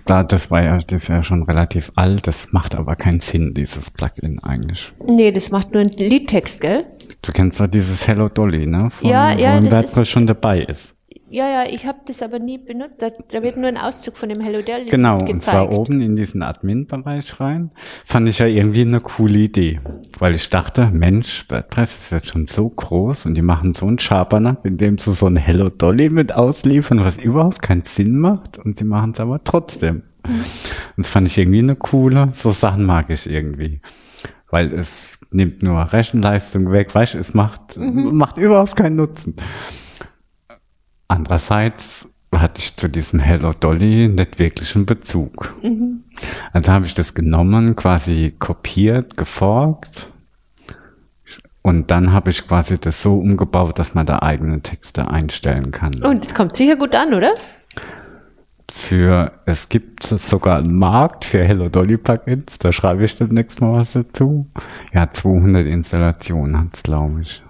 da, das war ja, das ist ja schon relativ alt, das macht aber keinen Sinn, dieses Plugin eigentlich. Nee, das macht nur einen Liedtext, gell? Du kennst doch dieses Hello Dolly, ne? Von, Ja, ja, wo das WordPress schon dabei ist. Ja, ja, ich habe das aber nie benutzt. Da, da wird nur ein Auszug von dem Hello Dolly Genau, gezeigt. und zwar oben in diesen Admin-Bereich rein. Fand ich ja irgendwie eine coole Idee. Weil ich dachte, Mensch, WordPress ist jetzt schon so groß und die machen so einen Schabernack, indem sie so ein Hello Dolly mit ausliefern, was überhaupt keinen Sinn macht und sie machen es aber trotzdem. Und das fand ich irgendwie eine coole, so Sachen mag ich irgendwie. Weil es nimmt nur Rechenleistung weg, weißt du, es macht, macht überhaupt keinen Nutzen. Andererseits hatte ich zu diesem Hello Dolly nicht wirklich einen Bezug. Also habe ich das genommen, quasi kopiert, geforkt und dann habe ich quasi das so umgebaut, dass man da eigene Texte einstellen kann. Und es kommt sicher gut an, oder? Für, es gibt sogar einen Markt für Hello Dolly Plugins, da schreibe ich demnächst mal was dazu. Ja, 200 Installationen hat's, glaube ich.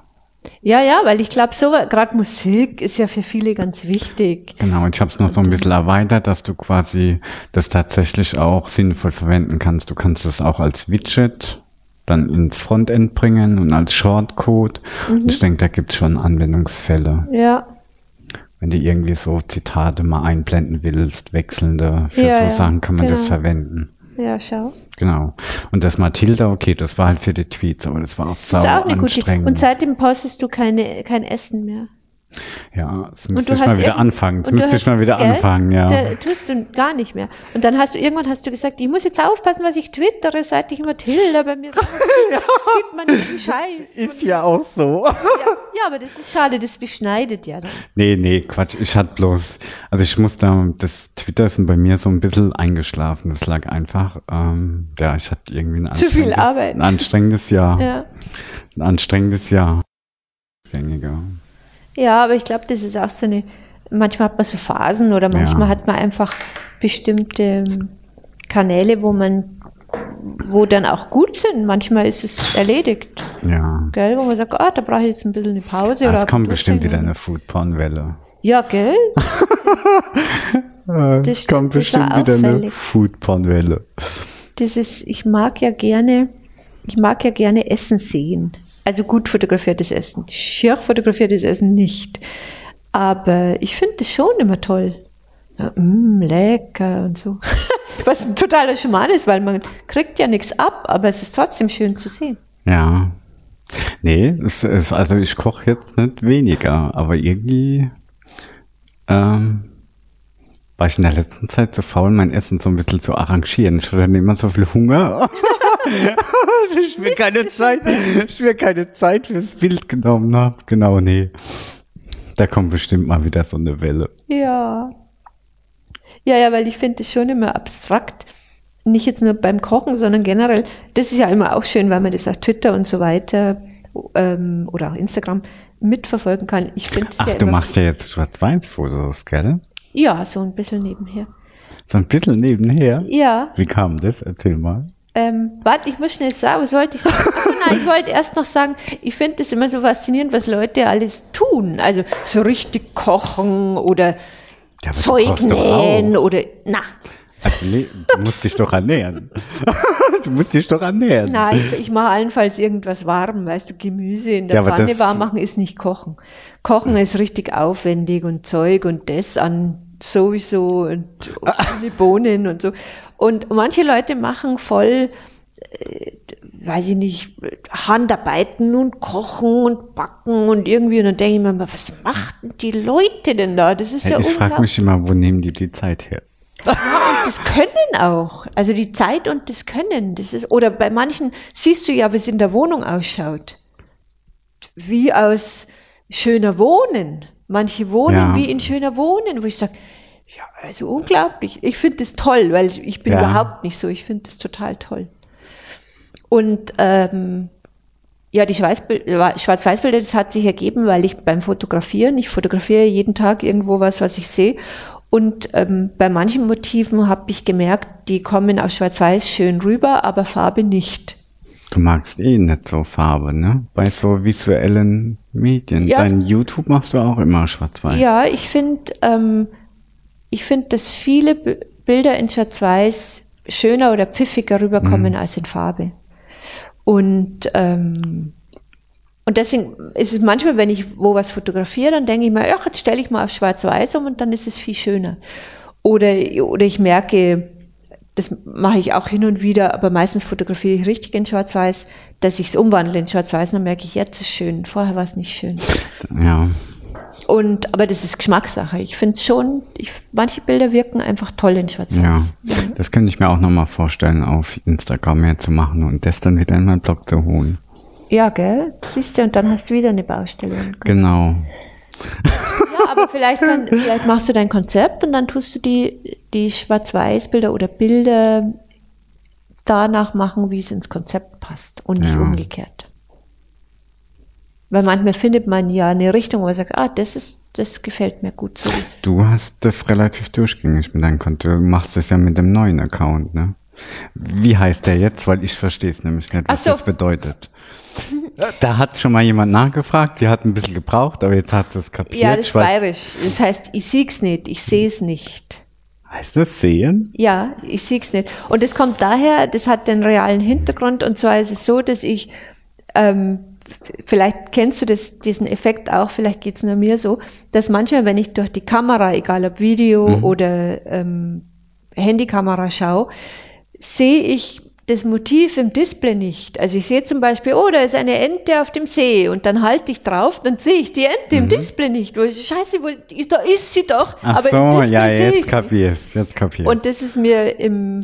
Ja, ja, weil ich glaube, so gerade Musik ist ja für viele ganz wichtig. Genau, und ich habe es noch so ein bisschen erweitert, dass du quasi das tatsächlich auch sinnvoll verwenden kannst. Du kannst es auch als Widget dann ins Frontend bringen und als Shortcode. Und ich denke, da gibt's schon Anwendungsfälle. Ja, Wenn du irgendwie so Zitate mal einblenden willst, wechselnde, für Ja, so ja, Sachen kann man das genau. verwenden. Ja, schau. Genau. Und das Matilda, okay, das war halt für die Tweets, aber das war auch sau Das ist auch eine gute. anstrengend. Und seitdem postest du keine, kein Essen mehr. Ja, jetzt Und müsste ich mal wieder anfangen. Du müsste ich mal wieder anfangen, ja. Da tust du gar nicht mehr. Und dann hast du irgendwann hast du gesagt, ich muss jetzt aufpassen, was ich twittere, seit ich Mathilda bei mir sieht, [laughs] sieht man jeden Scheiß. [laughs] Ist ja auch so. Ja, ja, aber das ist schade, das beschneidet ja dann. Nee, nee, Quatsch. Ich hatte bloß, also ich muss da, das Twitter ist bei mir so ein bisschen eingeschlafen. Das lag einfach, ähm, ja, ich hatte irgendwie ein Zu viel anstrengendes- Arbeit. Ein anstrengendes Jahr. Ja. Ein anstrengendes Jahr. Gängiger. Ja, aber ich glaube, das ist auch so eine, manchmal hat man so Phasen oder manchmal Ja. hat man einfach bestimmte Kanäle, wo man, wo dann auch gut sind. Manchmal ist es erledigt, Ja. gell, wo man sagt, ah, da brauche ich jetzt ein bisschen eine Pause. Ah, oder es kommt bestimmt wieder eine Foodporn-Welle. Ja, gell? [laughs] Es stimmt, kommt das bestimmt wieder eine. Foodporn-Welle. Das ist, ich mag ja gerne, ich mag ja gerne Essen sehen. Also gut fotografiertes Essen. Schier fotografiertes Essen nicht. Aber ich finde das schon immer toll. Ja, mm, lecker und so. [laughs] Was ein totaler Schmarrn ist, weil man kriegt ja nichts ab, aber es ist trotzdem schön zu sehen. Ja. Nee, es ist, also ich koche jetzt nicht weniger, aber irgendwie ähm, war ich in der letzten Zeit so faul, mein Essen so ein bisschen zu arrangieren. Ich hatte immer so viel Hunger. [laughs] ich mir keine Zeit, ich mir keine Zeit fürs Bild genommen habe. Genau, nee. Da kommt bestimmt mal wieder so eine Welle. Ja. Ja, ja, weil ich finde es schon immer abstrakt. Nicht jetzt nur beim Kochen, sondern generell. Das ist ja immer auch schön, weil man das auf Twitter und so weiter ähm, oder auch Instagram mitverfolgen kann. Ich finde Ach, ja du machst ja jetzt Schwarz-Weiß-Fotos, gell? Ja, so ein bisschen nebenher. So ein bisschen nebenher. Ja, Wie kam das? Erzähl mal. Ähm, warte, ich muss schnell sagen, was wollte ich sagen? Achso, nein, ich wollte erst noch sagen, ich finde das immer so faszinierend, was Leute alles tun. Also so richtig kochen oder Ja, Zeug nähen oder, na, Also, nee, du musst dich doch ernähren. [laughs] du musst dich doch ernähren. Na, ich, ich mache allenfalls irgendwas warm, weißt du, Gemüse in der Ja, Pfanne warm machen ist nicht kochen. Kochen ist richtig aufwendig und Zeug und das an sowieso und [laughs] ohne Bohnen und so. Und manche Leute machen voll, äh, weiß ich nicht, Handarbeiten und kochen und backen und irgendwie und dann denke ich mir immer, was machten die Leute denn da? Das ist ja ich frage mich immer, wo nehmen die die Zeit her? Das Können auch. Also die Zeit und das Können. Das ist, oder bei manchen siehst du ja, wie es in der Wohnung ausschaut. Wie aus schöner Wohnen. Manche wohnen Ja. wie in schöner Wohnen, wo ich sage, ja, also unglaublich. Ich finde das toll, weil ich bin Ja. überhaupt nicht so. Ich finde das total toll. Und ähm, ja, die äh, Schwarz-Weiß-Bilder, das hat sich ergeben, weil ich beim Fotografieren, ich fotografiere jeden Tag irgendwo was, was ich sehe. Und ähm, bei manchen Motiven habe ich gemerkt, die kommen aus Schwarz-Weiß schön rüber, aber Farbe nicht. Du magst eh nicht so Farbe, ne? Bei so visuellen Medien. Ja, Dein YouTube machst du auch immer schwarz-weiß. Ja, ich finde, ähm, ich finde, dass viele B Bilder in Schwarz-Weiß schöner oder pfiffiger rüberkommen als in Farbe. Und ähm, und deswegen ist es manchmal, wenn ich wo was fotografiere, dann denke ich mir, ach, jetzt stelle ich mal auf Schwarz-Weiß um und dann ist es viel schöner. Oder, oder ich merke, das mache ich auch hin und wieder, aber meistens fotografiere ich richtig in Schwarz-Weiß, dass ich es umwandle in Schwarz-Weiß, dann merke ich, jetzt ist es schön, vorher war es nicht schön. Ja. Und, aber das ist Geschmackssache. Ich finde schon, ich, manche Bilder wirken einfach toll in Schwarz-Weiß. Ja, das könnte ich mir auch nochmal vorstellen, auf Instagram mehr zu machen und das dann wieder in meinen Blog zu holen. Ja, gell? Siehst du, und dann hast du wieder eine Baustelle. Genau. Ja, aber vielleicht, kann, vielleicht machst du dein Konzept und dann tust du die, die Schwarz-Weiß-Bilder oder Bilder danach machen, wie es ins Konzept passt und nicht Ja. umgekehrt. Weil manchmal findet man ja eine Richtung, wo man sagt, ah, das ist, das gefällt mir gut so. es. Du hast das relativ durchgängig mit deinem Konto. Du machst das ja mit dem neuen Account, ne? Wie heißt der jetzt? Weil ich verstehe es nämlich nicht, was so. das bedeutet. Da hat schon mal jemand nachgefragt, sie hat ein bisschen gebraucht, aber jetzt hat sie es kapiert. Ja, das ist bayerisch. Das heißt, ich sieg's nicht, ich sehe es nicht. Heißt das sehen? Ja, ich sieg's nicht. Und das kommt daher, das hat den realen Hintergrund und zwar ist es so, dass ich, ähm, vielleicht kennst du das, diesen Effekt auch, vielleicht geht's nur mir so, dass manchmal, wenn ich durch die Kamera, egal ob Video oder ähm, Handykamera schaue, sehe ich das Motiv im Display nicht. Also ich sehe zum Beispiel, oh, da ist eine Ente auf dem See und dann halte ich drauf, dann sehe ich die Ente im Display nicht. Wo, ich, Scheiße, wo, ist, da ist sie doch. Ach aber im so, Display ja, jetzt kapier's, jetzt kapier's. und das ist mir im,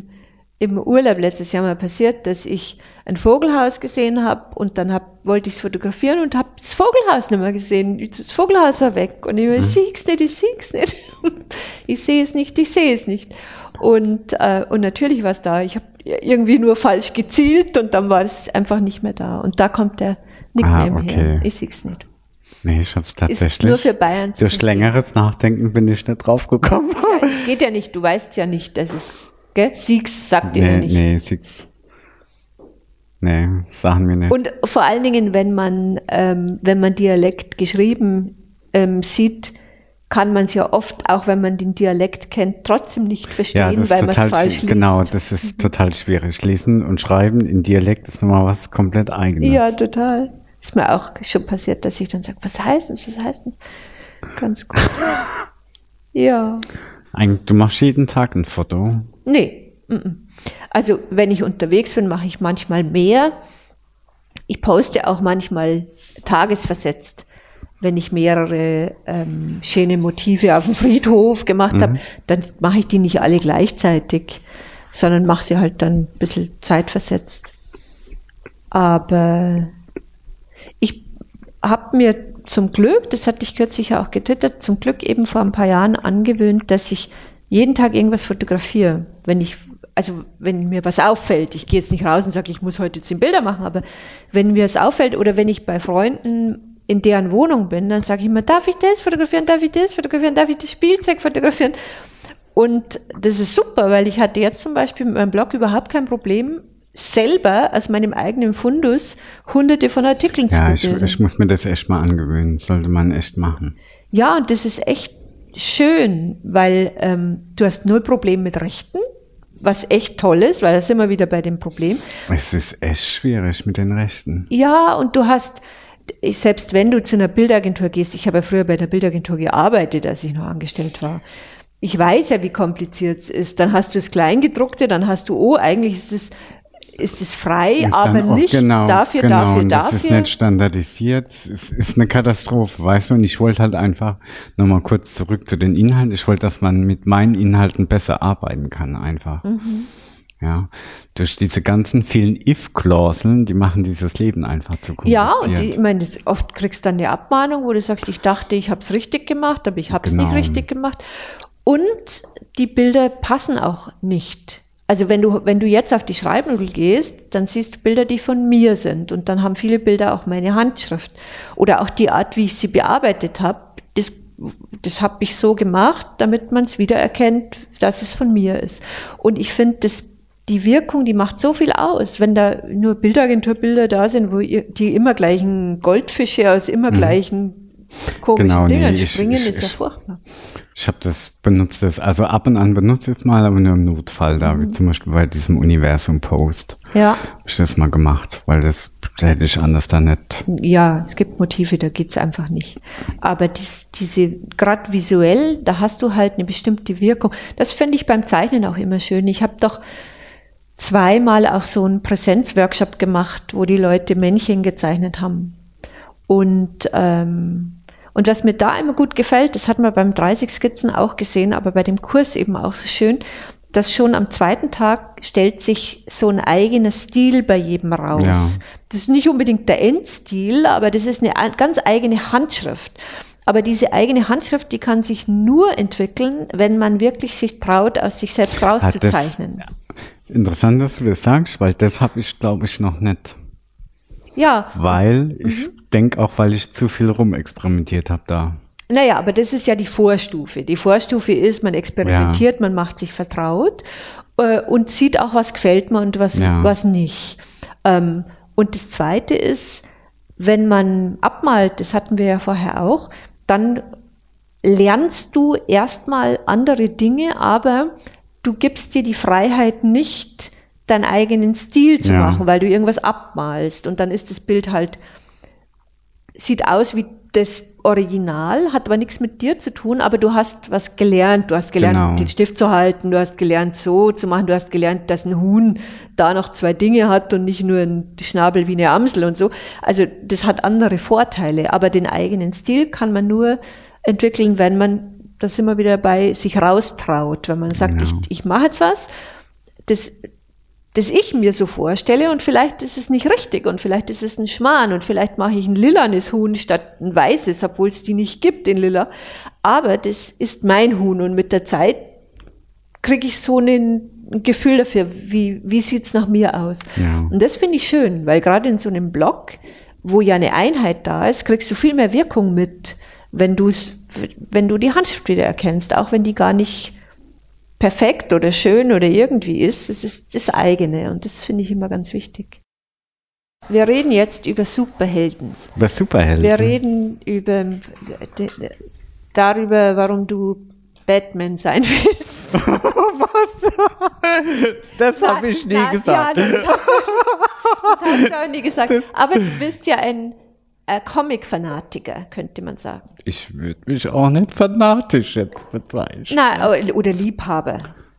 im Urlaub letztes Jahr mal passiert, dass ich ein Vogelhaus gesehen habe und dann hab, wollte ich es fotografieren und habe das Vogelhaus nicht mehr gesehen. Das Vogelhaus war weg und ich, ich sehe es nicht, ich sehe es [laughs] nicht. ich sehe es nicht, ich sehe es nicht. Und, äh, und natürlich war es da. Ich habe irgendwie nur falsch gezielt und dann war es einfach nicht mehr da. Und da kommt der Nickname Ah, okay. her. Ich sehe es nicht. nee, ich hab's Ist tatsächlich. nur für Bayern zu Durch verstehen. längeres Nachdenken bin ich nicht drauf gekommen. Ja, es geht ja nicht, du weißt ja nicht, dass es, gell? Siegs sagt dir ja nee, nicht. nee, six. Nee, sagen wir nicht. Und vor allen Dingen, wenn man, ähm, wenn man Dialekt geschrieben ähm, sieht, kann man es ja oft, auch wenn man den Dialekt kennt, trotzdem nicht ja, verstehen, das weil man es falsch liest. Genau, das ist total schwierig. Lesen und Schreiben in Dialekt ist nochmal was komplett eigenes. Ja, total. Ist mir auch schon passiert, dass ich dann sage, was heißt das, was heißt das? Ganz gut. [laughs] ja. Ein, du machst jeden Tag ein Foto. Nee. mhm. Also wenn ich unterwegs bin, mache ich manchmal mehr. Ich poste auch manchmal tagesversetzt, wenn ich mehrere ähm, schöne Motive auf dem Friedhof gemacht habe, dann mache ich die nicht alle gleichzeitig, sondern mache sie halt dann ein bisschen zeitversetzt. Aber ich habe mir zum Glück, das hatte ich kürzlich ja auch getwittert, zum Glück eben vor ein paar Jahren angewöhnt, dass ich jeden Tag irgendwas fotografiere. Wenn ich, also wenn mir was auffällt, ich gehe jetzt nicht raus und sage, ich muss heute zehn Bilder machen, aber wenn mir es auffällt oder wenn ich bei Freunden in deren Wohnung bin, dann sage ich immer, darf ich das fotografieren, darf ich das fotografieren, darf ich das Spielzeug fotografieren? Und das ist super, weil ich hatte jetzt zum Beispiel mit meinem Blog überhaupt kein Problem, selber aus meinem eigenen Fundus hunderte von Artikeln Ja, zu ich, bebildern. ich muss mir das echt mal angewöhnen. Sollte man echt machen. Ja, und das ist echt schön, weil ähm, du hast null Problem mit Rechten, was echt toll ist, weil da sind wir wieder bei dem Problem. Es ist echt schwierig mit den Rechten. Ja, und du hast, ich- selbst wenn du zu einer Bildagentur gehst, ich habe ja früher bei der Bildagentur gearbeitet, als ich noch angestellt war. Ich weiß ja, wie kompliziert es ist. Dann hast du das Kleingedruckte, dann hast du, oh, eigentlich ist es, ist es frei, Ist aber nicht genau, dafür, genau, dafür, und das ist dafür. nicht standardisiert. Es ist, ist eine Katastrophe, weißt du? Und ich wollte halt einfach nochmal kurz zurück zu den Inhalten. Ich wollte, dass man mit meinen Inhalten besser arbeiten kann, einfach. Mhm. Ja, durch diese ganzen vielen If-Klauseln, die machen dieses Leben einfach zu kompliziert. Ja, und die, ich meine, das, oft kriegst du dann eine Abmahnung, wo du sagst, ich dachte, ich habe es richtig gemacht, aber ich habe es Genau. nicht richtig gemacht. Und die Bilder passen auch nicht. Also wenn du, wenn du jetzt auf die Schreibnudel gehst, dann siehst du Bilder, die von mir sind. Und dann haben viele Bilder auch meine Handschrift. Oder auch die Art, wie ich sie bearbeitet habe. Das, das habe ich so gemacht, damit man es wieder erkennt, dass es von mir ist. Und ich finde, das die Wirkung, die macht so viel aus, wenn da nur Bildagenturbilder da sind, wo die immer gleichen Goldfische aus immer gleichen komischen Genau, nee, Dingern ich- springen, ich- ist ja ich- furchtbar. Ich habe das benutzt, das, also ab und an benutze ich es mal, aber nur im Notfall, da Mhm. wie zum Beispiel bei diesem Universum-Post. Ja, Hab ich das mal gemacht, weil das hätte ich anders da nicht. ja, es gibt Motive, da geht's einfach nicht. Aber dies, diese, gerade visuell, da hast du halt eine bestimmte Wirkung. Das finde ich beim Zeichnen auch immer schön. Ich habe doch zweimal auch so einen Präsenzworkshop gemacht, wo die Leute Männchen gezeichnet haben. Und, ähm, und was mir da immer gut gefällt, das hat man beim 30 Skizzen auch gesehen, aber bei dem Kurs eben auch so schön, dass schon am zweiten Tag stellt sich so ein eigener Stil bei jedem raus. Ja. Das ist nicht unbedingt der Endstil, aber das ist eine ein- ganz eigene Handschrift. Aber diese eigene Handschrift, die kann sich nur entwickeln, wenn man wirklich sich traut, aus sich selbst Ah, das- rauszuzeichnen. Interessant, dass du das sagst, weil das habe ich, glaube ich, noch nicht. Ja, Weil ich Mhm. denk auch, weil ich zu viel rumexperimentiert habe da. Naja, aber das ist ja die Vorstufe. Die Vorstufe ist, man experimentiert, man macht sich vertraut äh, und sieht auch, was gefällt mir und was, Ja. was nicht. Ähm, und das Zweite ist, wenn man abmalt, das hatten wir ja vorher auch, dann lernst du erstmal andere Dinge, aber du gibst dir die Freiheit nicht, deinen eigenen Stil zu Ja. machen, weil du irgendwas abmalst und dann ist das Bild halt sieht aus wie das Original hat aber nichts mit dir zu tun, aber du hast was gelernt. Du hast gelernt, Genau. den Stift zu halten, du hast gelernt, so zu machen, du hast gelernt, dass ein Huhn da noch zwei Dinge hat und nicht nur ein Schnabel wie eine Amsel und so. Also das hat andere Vorteile, aber den eigenen Stil kann man nur entwickeln, wenn man, da sind wir wieder dabei, sich raustraut, wenn man sagt, ich, ich mache jetzt was, das, das ich mir so vorstelle und vielleicht ist es nicht richtig und vielleicht ist es ein Schmarrn und vielleicht mache ich ein lilanes Huhn statt ein weißes, obwohl es die nicht gibt in lila. Aber das ist mein Huhn und mit der Zeit kriege ich so ein Gefühl dafür, wie, wie sieht's nach mir aus. Ja. Und das finde ich schön, weil gerade in so einem Blog, wo ja eine Einheit da ist, kriegst du viel mehr Wirkung mit, wenn du wenn du die Handschrift wieder erkennst, auch wenn die gar nicht perfekt oder schön oder irgendwie ist. Es ist das eigene und das finde ich immer ganz wichtig. Wir reden jetzt über Superhelden. Über Superhelden. Wir reden über darüber, warum du Batman sein [laughs] willst. das habe ich nie Nein, gesagt. Ja, das hast du, das hast du auch nie gesagt. Aber du bist ja ein äh, Comic-Fanatiker, könnte man sagen. Ich würde mich auch nicht fanatisch jetzt bezeichnen. Na, oder Liebhaber.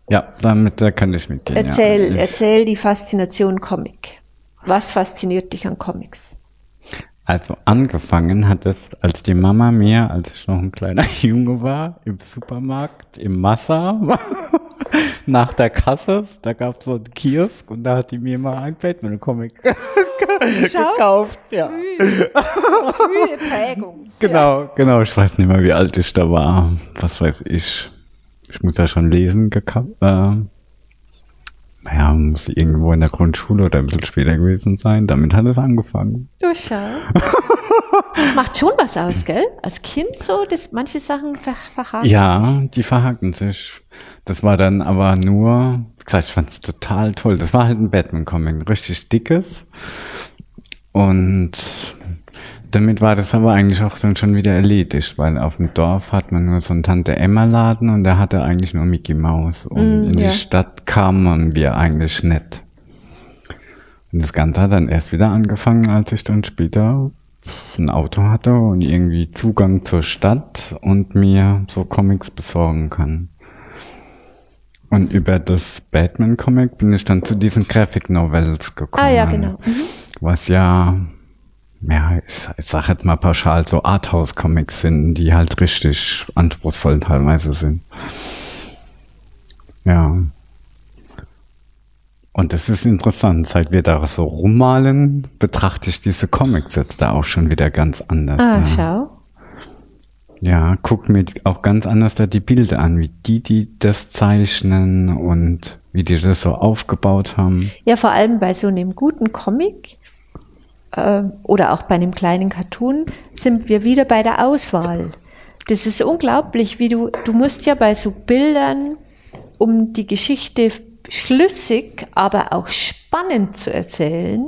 Ja, damit da kann ich mitgehen. Erzähl, ja. erzähl die Faszination Comic. Was fasziniert dich an Comics? Also angefangen hat es, als die Mama mir, als ich noch ein kleiner [laughs] Junge war, im Supermarkt, im Massa, [laughs] nach der Kasse, da gab es so einen Kiosk und da hat die mir mal ein Batman-Comic [laughs] [laughs] gekauft. Ja. Frühe Prägung. [laughs] Genau, genau. Ich weiß nicht mehr, wie alt ich da war. Was weiß ich. Ich muss ja schon lesen gekauft. Äh, naja, muss irgendwo in der Grundschule oder ein bisschen später gewesen sein. Damit hat es angefangen. Du schau. Das macht schon was aus, gell? Als Kind so, dass manche Sachen ver verhaken. Ja, die verhaken sich. Das war dann aber nur, gesagt, ich fand es total toll. Das war halt ein Batman-Comic, richtig dickes. Und damit war das aber eigentlich auch dann schon wieder erledigt, weil auf dem Dorf hat man nur so einen Tante-Emma-Laden und der hatte eigentlich nur Mickey Mouse. Und Mm, in ja. die Stadt kamen wir eigentlich nicht. Und das Ganze hat dann erst wieder angefangen, als ich dann später ein Auto hatte und irgendwie Zugang zur Stadt und mir so Comics besorgen kann. Und über das Batman-Comic bin ich dann zu diesen Graphic Novels gekommen. Ah ja, genau. Mhm. Was ja, ja, ich, ich sag jetzt mal pauschal, so Arthouse-Comics sind, die halt richtig anspruchsvoll teilweise sind. Ja. Und das ist interessant, seit wir da so rummalen, betrachte ich diese Comics jetzt da auch schon wieder ganz anders. Ah, da. schau. Ja, guck mir auch ganz anders da die Bilder an, wie die, die das zeichnen und wie die das so aufgebaut haben. Ja, vor allem bei so einem guten Comic äh, oder auch bei einem kleinen Cartoon sind wir wieder bei der Auswahl. Das ist unglaublich, wie du, du musst ja bei so Bildern, um die Geschichte schlüssig, aber auch spannend zu erzählen,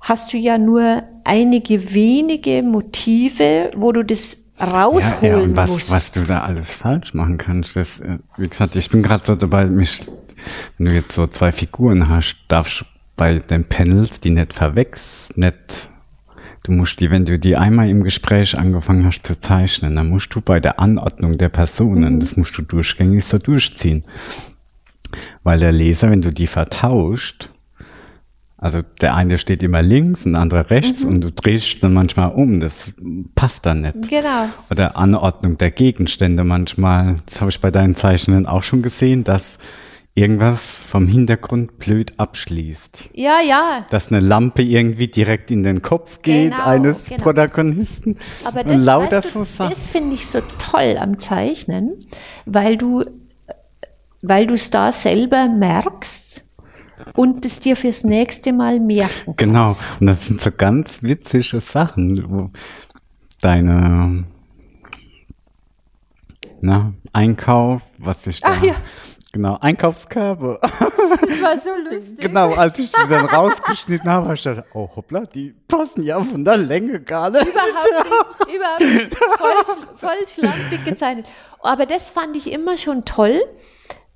hast du ja nur einige wenige Motive, wo du das rausholen Ja, ja, und was, musst. was du da alles falsch machen kannst, das, äh, wie gesagt, ich bin gerade so dabei, mich, wenn du jetzt so zwei Figuren hast, darfst du bei den Panels die nicht verwechseln, nicht, du musst die, wenn du die einmal im Gespräch angefangen hast zu zeichnen, dann musst du bei der Anordnung der Personen, das musst du durchgängig so durchziehen. Weil der Leser, wenn du die vertauscht, also der eine steht immer links, ein anderer rechts und du drehst dann manchmal um, das passt dann nicht. Genau. Oder Anordnung der Gegenstände manchmal. Das habe ich bei deinen Zeichnungen auch schon gesehen, dass irgendwas vom Hintergrund blöd abschließt. Ja, ja. Dass eine Lampe irgendwie direkt in den Kopf geht Genau, eines genau. Protagonisten. Aber das, lauter weißt du, so das finde ich so toll am Zeichnen, weil du, weil du es da selber merkst und es dir fürs nächste Mal merken Genau. kannst. Und das sind so ganz witzige Sachen, deine na, Einkauf, was ich da, Ach ja. genau, Einkaufskörbe. Das war so [laughs] lustig. Genau, als ich die dann rausgeschnitten habe, habe ich gedacht, oh hoppla, die passen ja von der Länge gar nicht. Überhaupt nicht, überhaupt nicht. Voll, voll schlampig gezeichnet. Aber das fand ich immer schon toll.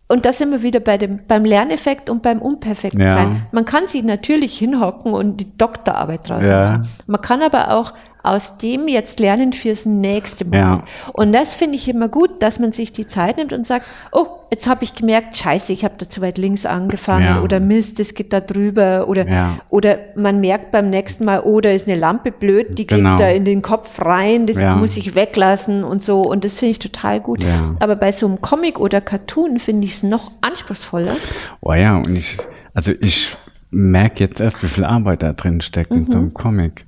Und da sind wir wieder bei dem, beim Lerneffekt und beim Unperfekt Ja. sein. Man kann sich natürlich hinhocken und die Doktorarbeit draus Ja. machen. Man kann aber auch aus dem jetzt lernen fürs nächste Mal. Ja. Und das finde ich immer gut, dass man sich die Zeit nimmt und sagt, oh, jetzt habe ich gemerkt, scheiße, ich habe da zu weit links angefangen Ja. oder Mist, es geht da drüber oder, Ja. oder man merkt beim nächsten Mal, oh, da ist eine Lampe blöd, die Genau. geht da in den Kopf rein, das muss ich weglassen und so und das finde ich total gut. Aber bei so einem Comic oder Cartoon finde ich es noch anspruchsvoller. Oh ja, und ich, also ich merke jetzt erst, wie viel Arbeit da drin steckt in so Mhm. einem Comic.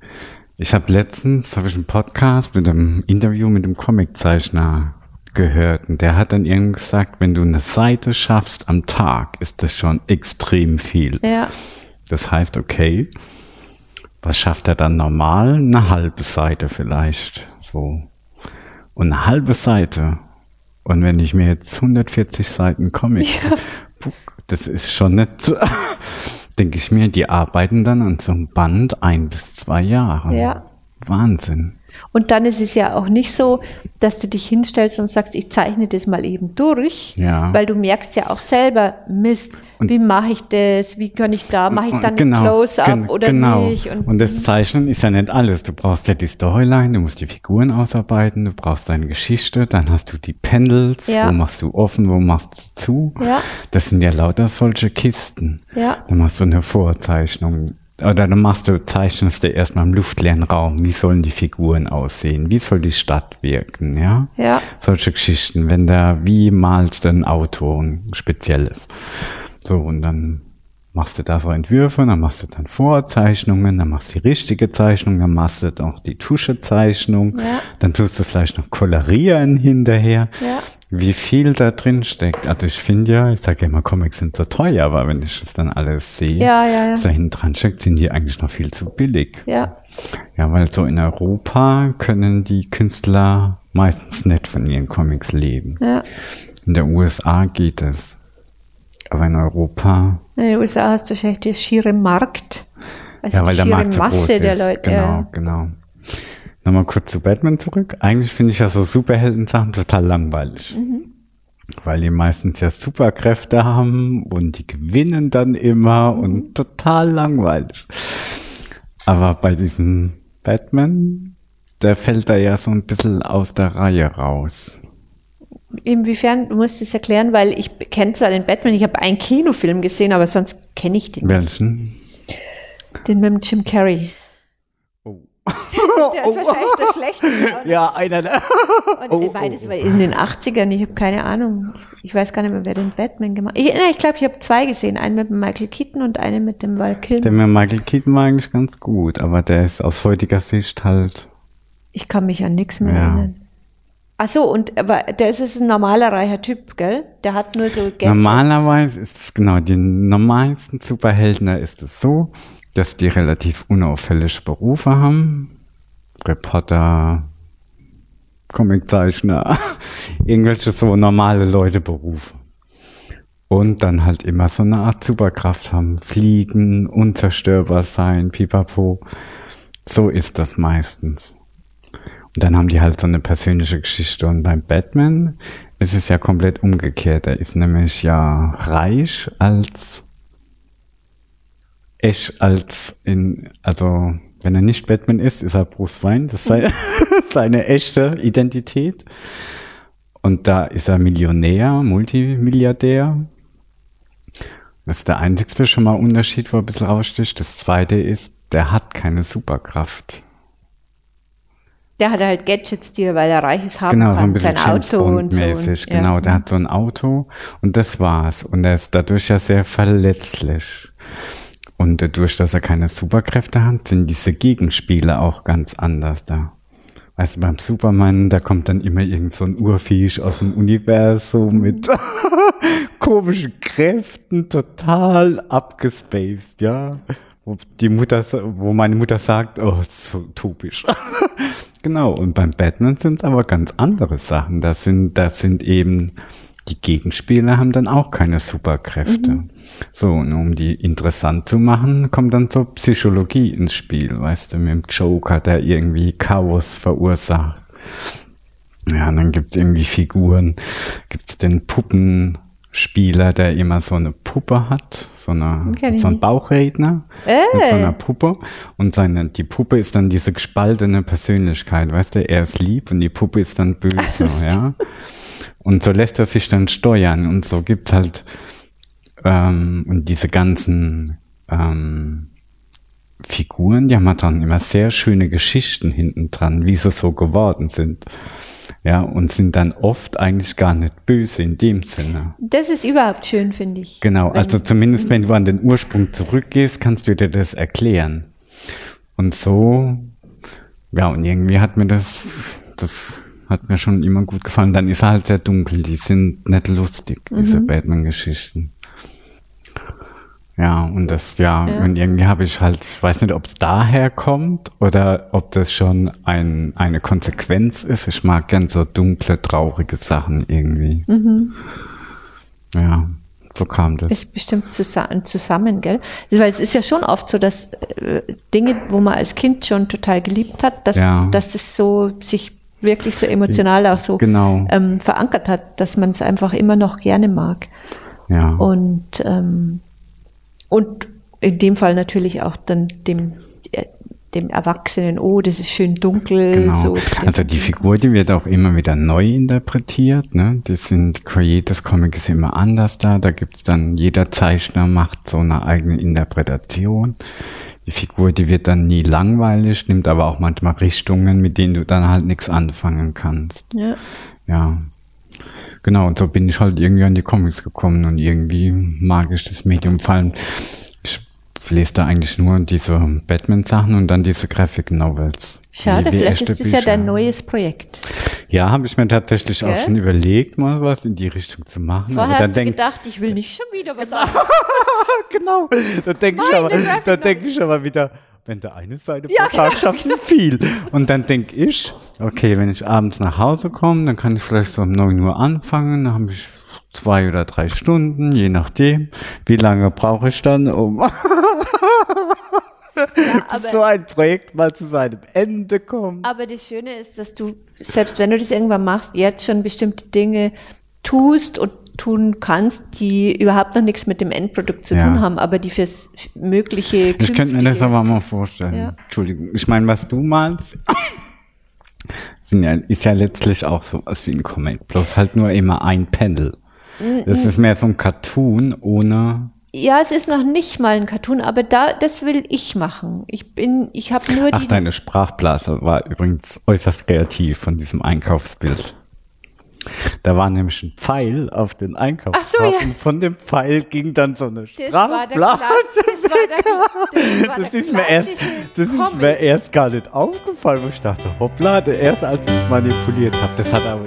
Ich habe letztens, habe ich einen Podcast mit einem Interview mit einem Comiczeichner gehört und der hat dann irgendwie gesagt, wenn du eine Seite schaffst am Tag, ist das schon extrem viel. Ja. Das heißt, okay, was schafft er dann normal? Eine halbe Seite vielleicht, so. Und eine halbe Seite. Und wenn ich mir jetzt 140 Seiten Comic, puh, [laughs] das ist schon nicht, denke ich mir, die arbeiten dann an so einem Band ein bis zwei Jahre. Ja. Wahnsinn. Und dann ist es ja auch nicht so, dass du dich hinstellst und sagst, ich zeichne das mal eben durch, Ja. weil du merkst ja auch selber, Mist, wie mache ich das, wie kann ich da, mache ich dann ein Close-up gen- oder genau. nicht? Und, das Zeichnen ist ja nicht alles. Du brauchst ja die Storyline, du musst die Figuren ausarbeiten, du brauchst deine Geschichte, dann hast du die Pendels, Ja. wo machst du offen, wo machst du zu. Ja. Das sind ja lauter solche Kisten. Ja. Dann machst du eine Vorzeichnung. Oder dann machst du, zeichnest du erstmal im luftleeren Raum. Wie sollen die Figuren aussehen? Wie soll die Stadt wirken? Ja. Ja. Solche Geschichten. Wenn da, wie malst du ein Auto, ein spezielles? So, und dann machst du da so Entwürfe, dann machst du dann Vorzeichnungen, dann machst du die richtige Zeichnung, dann machst du auch die Tuschezeichnung, Ja. dann tust du vielleicht noch kolorieren hinterher. Ja. Wie viel da drin steckt. Also ich finde ja, ich sage ja immer, Comics sind so teuer, aber wenn ich das dann alles sehe, Ja, ja, ja. was da hinten dran steckt, sind die eigentlich noch viel zu billig. Ja, Ja, weil so in Europa können die Künstler meistens nicht von ihren Comics leben. ja. In der USA geht es. Aber in Europa, In den USA hast du wahrscheinlich der schiere Markt. Also ja, weil die der schiere Markt so Masse groß der ist. Leute. Genau, Ja. genau. Nochmal kurz zu Batman zurück. Eigentlich finde ich ja so Superhelden-Sachen total langweilig. Mhm. Weil die meistens ja Superkräfte haben und die gewinnen dann immer Mhm. und total langweilig. Aber bei diesem Batman, der fällt da ja so ein bisschen aus der Reihe raus. Inwiefern, du musst es erklären, weil ich kenne zwar den Batman, ich habe einen Kinofilm gesehen, aber sonst kenne ich den. Welchen? Den mit dem Jim Carrey. Oh. [laughs] Der ist wahrscheinlich der Schlechte. oder? Ja, einer der. Und Oh, ich meine, das war in den 80ern, ich habe keine Ahnung. Ich weiß gar nicht mehr, wer den Batman gemacht hat. Ich, ich glaube, ich habe zwei gesehen. Einen mit Michael Keaton und einen mit dem Val Kilmer. Der mit Michael Keaton war eigentlich ganz gut, aber der ist aus heutiger Sicht halt. Ich kann mich an nichts mehr Ja. erinnern. Ach so, und aber der ist ein normaler reicher Typ, gell? Der hat nur so Gadgets. Normalerweise ist es genau, die normalsten Superhelden, da ist es so, dass die relativ unauffällige Berufe haben. Reporter, Comiczeichner, [laughs] irgendwelche so normale Leute Berufe. Und dann halt immer so eine Art Superkraft haben. Fliegen, unzerstörbar sein, pipapo. So ist das meistens. Und dann haben die halt so eine persönliche Geschichte. Und beim Batman ist es ja komplett umgekehrt. Er ist nämlich ja reich als echt als in, also wenn er nicht Batman ist, ist er Bruce Wayne. Das ist seine, [laughs] seine echte Identität. Und da ist er Millionär, Multimilliardär. Das ist der einzigste schon mal Unterschied, wo er ein bisschen raussticht. Das zweite ist, der hat keine Superkraft. Der hat halt Gadgets, die er, weil er reich ist, haben Genau, kann. so ein bisschen Sein James Auto und so. mäßig. und- ja. Genau, der hat so ein Auto und das war's. Und er ist dadurch ja sehr verletzlich. Und dadurch, dass er keine Superkräfte hat, sind diese Gegenspiele auch ganz anders da. Weißt du, beim Superman, da kommt dann immer irgend so ein Urviech aus dem Universum mit [laughs] komischen Kräften, total abgespaced, ja. Wo die Mutter, wo meine Mutter sagt, oh, so typisch. [laughs] genau, und beim Batman sind es aber ganz andere Sachen. Das sind, das sind eben, die Gegenspieler haben dann auch keine Superkräfte. So, und um die interessant zu machen, kommt dann so Psychologie ins Spiel, weißt du, mit dem Joker, der irgendwie Chaos verursacht. Ja, und dann gibt's irgendwie Figuren, gibt's den Spieler, der immer so eine Puppe hat, so, eine, so ein. Bauchredner Äh. mit so einer Puppe. Und seine, die Puppe ist dann diese gespaltene Persönlichkeit, weißt du? Er ist lieb und die Puppe ist dann böse, [laughs] ja. Und so lässt er sich dann steuern und so gibt's halt ähm, und diese ganzen ähm, Figuren, die haben halt dann immer sehr schöne Geschichten hinten dran, wie sie so geworden sind. Ja, und sind dann oft eigentlich gar nicht böse in dem Sinne. Das ist überhaupt schön, finde ich. Genau, also zumindest wenn du an den Ursprung zurückgehst, kannst du dir das erklären. Und so, ja, und irgendwie hat mir das, das hat mir schon immer gut gefallen. Dann ist er halt sehr dunkel, die sind nicht lustig, diese Mhm. Batman-Geschichten. Ja, und das, ja, Ja. und irgendwie habe ich halt, ich weiß nicht, ob es daher kommt oder ob das schon ein, eine Konsequenz ist. Ich mag gern so dunkle, traurige Sachen irgendwie. Mhm. Ja, so kam das. ist bestimmt zusammen, zusammen, gell? Weil es ist ja schon oft so, dass äh, Dinge, wo man als Kind schon total geliebt hat, dass, Ja. dass das so sich wirklich so emotional auch so Genau. ähm, verankert hat, dass man es einfach immer noch gerne mag. ja. Und, ähm, und in dem Fall natürlich auch dann dem, äh, dem Erwachsenen, oh, das ist schön dunkel. Genau. So, also die Figur, die wird auch immer wieder neu interpretiert. Ne? Die sind Creators Comic ist immer anders da. Da gibt's dann, jeder Zeichner macht so eine eigene Interpretation. Die Figur, die wird dann nie langweilig, nimmt aber auch manchmal Richtungen, mit denen du dann halt nichts anfangen kannst. ja. Ja. Genau, und so bin ich halt irgendwie an die Comics gekommen und irgendwie mag ich das Medium fallen. Ich lese da eigentlich nur diese Batman-Sachen und dann diese Graphic Novels. Schade, wie vielleicht ist es ja dein neues Projekt. Ja, habe ich mir tatsächlich auch Gell? schon überlegt, mal was in die Richtung zu machen. Vorher aber dann hast du gedacht, ich will nicht schon wieder was anderes. genau, da denke ich, aber- da denk ich aber wieder, wenn der eine Seite Ja, pro Tag schafft, ist viel. Und dann denke ich, okay, wenn ich abends nach Hause komme, dann kann ich vielleicht so um 9 Uhr anfangen, dann habe ich zwei oder drei Stunden, je nachdem. Wie lange brauche ich dann, um [laughs] aber- so ein Projekt mal zu seinem Ende kommt? Aber das Schöne ist, dass du, selbst wenn du das irgendwann machst, jetzt schon bestimmte Dinge tust und tun kannst, die überhaupt noch nichts mit dem Endprodukt zu Ja. tun haben, aber die fürs mögliche Ich könnte mir das aber mal vorstellen. Ja. Entschuldigung. Ich meine, was du malst, [coughs] sind ja, ist ja letztlich auch so was wie ein Comic. Bloß halt nur immer ein Panel. Das ist mehr so ein Cartoon ohne. Ja, es ist noch nicht mal ein Cartoon, aber da, das will ich machen. Ich bin, ich habe nur Ach, die. deine Sprachblase war übrigens äußerst kreativ von diesem Einkaufsbild. Da war nämlich ein Pfeil auf den Einkaufskorb Ach so, ja. und von dem Pfeil ging dann so eine das. Klass, [laughs] das ist mir erst, das ist mir erst gar nicht aufgefallen, wo ich dachte, hoppla, der erst als ich es manipuliert habe. Das hat aber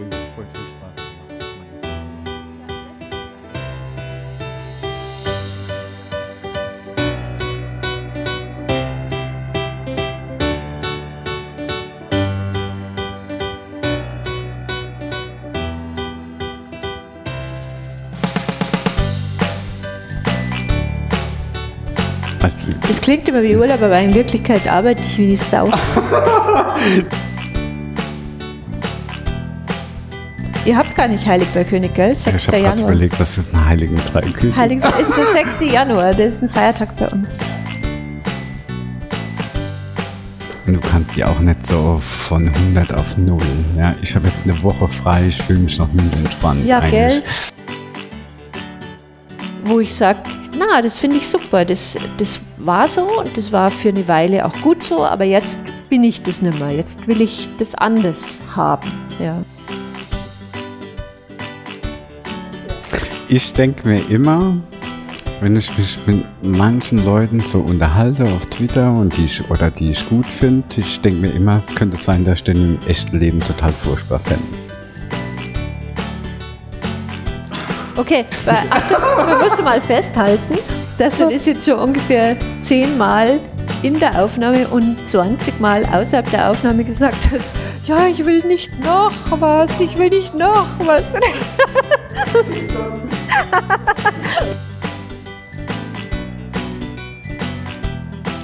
Das klingt immer wie Urlaub, aber in Wirklichkeit arbeite ich wie die Sau. [laughs] Ihr habt gar nicht Heilig Drei König, gell? 6. ich habe gerade überlegt, was ist ein Heiligen Drei König? Heilig ist der 6. Januar, das ist ein Feiertag bei uns. Und du kannst sie auch nicht so von 100 auf 0. Ja, ich habe jetzt eine Woche frei, ich fühle mich noch nie entspannt. Ja, eigentlich. gell? Wo ich sage, na, das finde ich super. Das, das war so und das war für eine Weile auch gut so, aber jetzt bin ich das nicht mehr. Jetzt will ich das anders haben. Ja. Ich denke mir immer, wenn ich mich mit manchen Leuten so unterhalte auf Twitter und die ich, oder die ich gut finde, ich denke mir immer, könnte es sein, dass ich den im echten Leben total furchtbar fände. Okay, weil, Achtung, wir müssen mal festhalten, dass du das jetzt schon ungefähr zehnmal in der Aufnahme und 20 Mal außerhalb der Aufnahme gesagt hast, ja, ich will nicht noch was, ich will nicht noch was.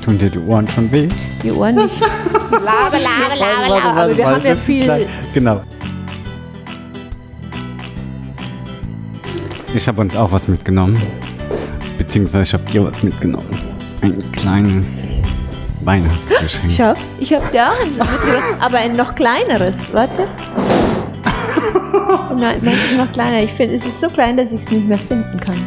Tun dir die Ohren schon weh? Die Ohren nicht. Laber, laber, laber, laber. Aber wir haben ja viel. Genau. ich habe uns auch was mitgenommen. Beziehungsweise ich habe dir was mitgenommen. Ein kleines Weihnachtsgeschenk. Schau, ich habe dir auch eins mitgebracht, aber ein noch kleineres. Warte. [laughs] Nein, meins ist noch kleiner. Ich finde, es ist so klein, dass ich es nicht mehr finden kann.